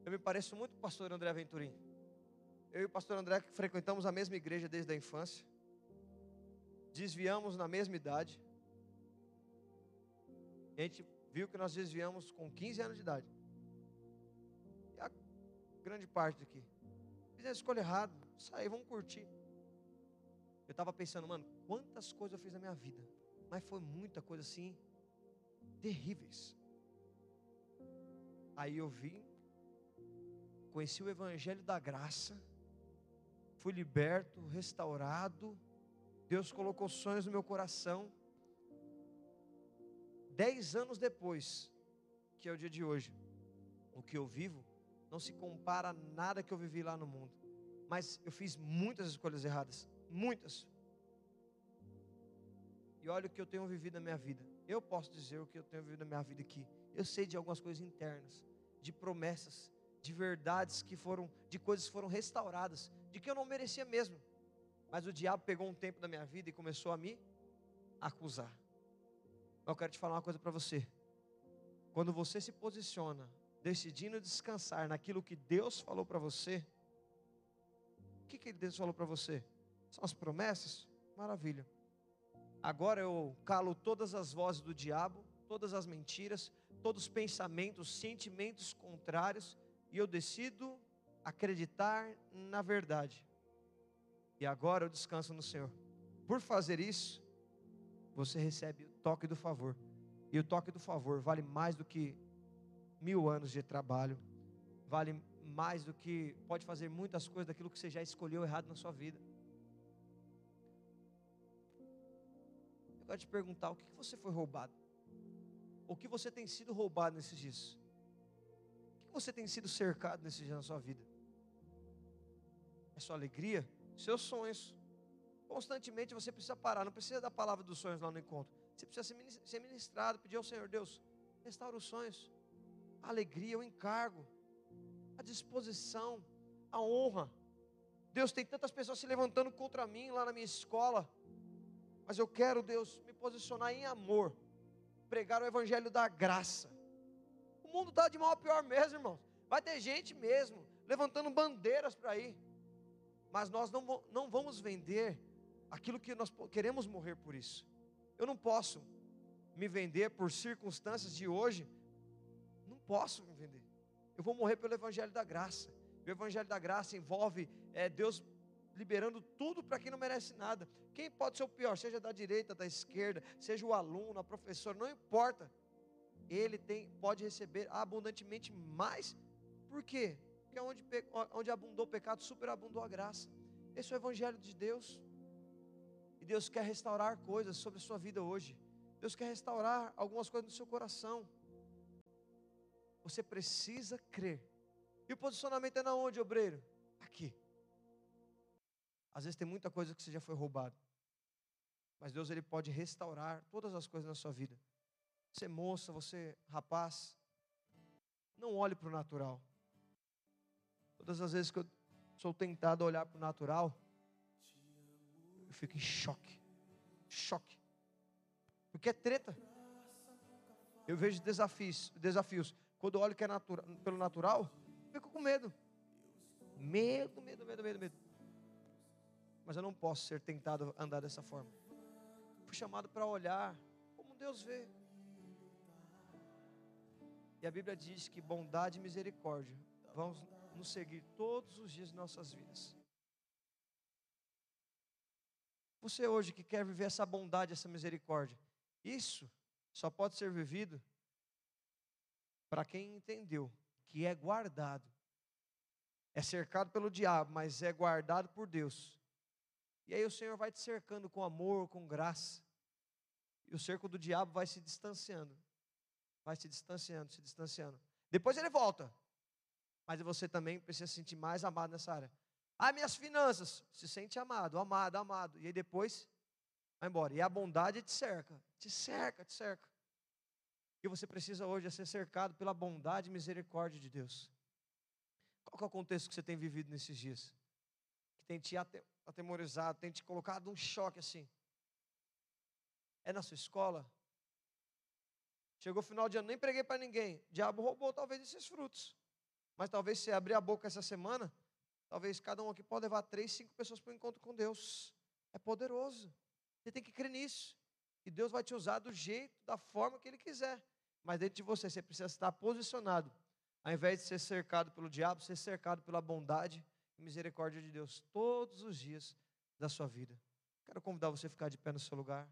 [SPEAKER 1] Eu me pareço muito com o pastor André Venturim. Eu e o pastor André frequentamos a mesma igreja desde a infância desviamos na mesma idade. A gente viu que nós desviamos com 15 anos de idade. E a grande parte aqui. Fiz a escolha errada. Saí, vamos curtir. Eu estava pensando, mano, quantas coisas eu fiz na minha vida. Mas foi muita coisa assim, terríveis. Aí eu vim, conheci o Evangelho da Graça, fui liberto, restaurado Deus colocou sonhos no meu coração. Dez anos depois, que é o dia de hoje, o que eu vivo não se compara a nada que eu vivi lá no mundo. Mas eu fiz muitas escolhas erradas, muitas. E olha o que eu tenho vivido na minha vida. Eu posso dizer o que eu tenho vivido na minha vida aqui. Eu sei de algumas coisas internas, de promessas, de verdades que foram, de coisas que foram restauradas, de que eu não merecia mesmo. Mas o diabo pegou um tempo da minha vida e começou a me acusar. Eu quero te falar uma coisa para você. Quando você se posiciona, decidindo descansar naquilo que Deus falou para você, o que, que Deus falou para você? São as promessas? Maravilha. Agora eu calo todas as vozes do diabo, todas as mentiras, todos os pensamentos, sentimentos contrários, e eu decido acreditar na verdade. E agora eu descanso no Senhor. Por fazer isso, você recebe o toque do favor. E o toque do favor vale mais do que mil anos de trabalho, vale mais do que, pode fazer muitas coisas daquilo que você já escolheu errado na sua vida. Eu quero te perguntar: o que você foi roubado? O que você tem sido roubado nesses dias? O que você tem sido cercado nesses dias na sua vida? É sua alegria? Seus sonhos. Constantemente você precisa parar, não precisa da palavra dos sonhos lá no encontro. Você precisa ser ministrado, pedir ao Senhor Deus, restaura os sonhos, a alegria, o encargo, a disposição, a honra. Deus tem tantas pessoas se levantando contra mim lá na minha escola, mas eu quero, Deus, me posicionar em amor, pregar o evangelho da graça. O mundo está de mal a pior mesmo, irmãos. Vai ter gente mesmo levantando bandeiras para ir, mas nós não, não vamos vender aquilo que nós queremos morrer por isso. Eu não posso me vender por circunstâncias de hoje. Não posso me vender. Eu vou morrer pelo Evangelho da Graça. O Evangelho da Graça envolve é, Deus liberando tudo para quem não merece nada. Quem pode ser o pior, seja da direita, da esquerda, seja o aluno, a professora, não importa. Ele tem, pode receber abundantemente mais. Por quê? Porque onde, onde abundou o pecado, superabundou a graça. Esse é o Evangelho de Deus. E Deus quer restaurar coisas sobre a sua vida hoje. Deus quer restaurar algumas coisas no seu coração. Você precisa crer. E o posicionamento é na onde, obreiro? Aqui. Às vezes tem muita coisa que você já foi roubado. Mas Deus ele pode restaurar todas as coisas na sua vida. Você moça, você rapaz, não olhe para o natural. Todas as vezes que eu sou tentado a olhar para o natural, eu fico em choque. Choque. Porque é treta. Eu vejo desafios, desafios. Quando eu olho que é natura, pelo natural, fico com medo. Medo, medo, medo, medo, medo. Mas eu não posso ser tentado a andar dessa forma. Fui chamado para olhar como Deus vê. E a Bíblia diz que bondade e misericórdia vão nos seguir todos os dias de nossas vidas. Você hoje que quer viver essa bondade, essa misericórdia, isso só pode ser vivido para quem entendeu que é guardado. É cercado pelo diabo, mas é guardado por Deus. E aí o Senhor vai te cercando com amor, com graça. E o cerco do diabo vai se distanciando. Vai se distanciando, se distanciando. Depois ele volta. Mas você também precisa se sentir mais amado nessa área. Ah, minhas finanças. Se sente amado, amado, amado. E aí depois vai embora. E a bondade te cerca, te cerca, te cerca. E você precisa hoje ser cercado pela bondade e misericórdia de Deus. Qual é o contexto que você tem vivido nesses dias? Que tem te atemorizado, tem te colocado um choque assim. É na sua escola? Chegou o final de ano, nem preguei para ninguém. O diabo roubou talvez esses frutos. Mas talvez se abrir a boca essa semana, Talvez cada um aqui pode levar três, cinco pessoas para o encontro com Deus. É poderoso. Você tem que crer nisso. E Deus vai te usar do jeito, da forma que Ele quiser. Mas dentro de você, você precisa estar posicionado. Ao invés de ser cercado pelo diabo, ser cercado pela bondade e misericórdia de Deus todos os dias da sua vida. Quero convidar você a ficar de pé no seu lugar.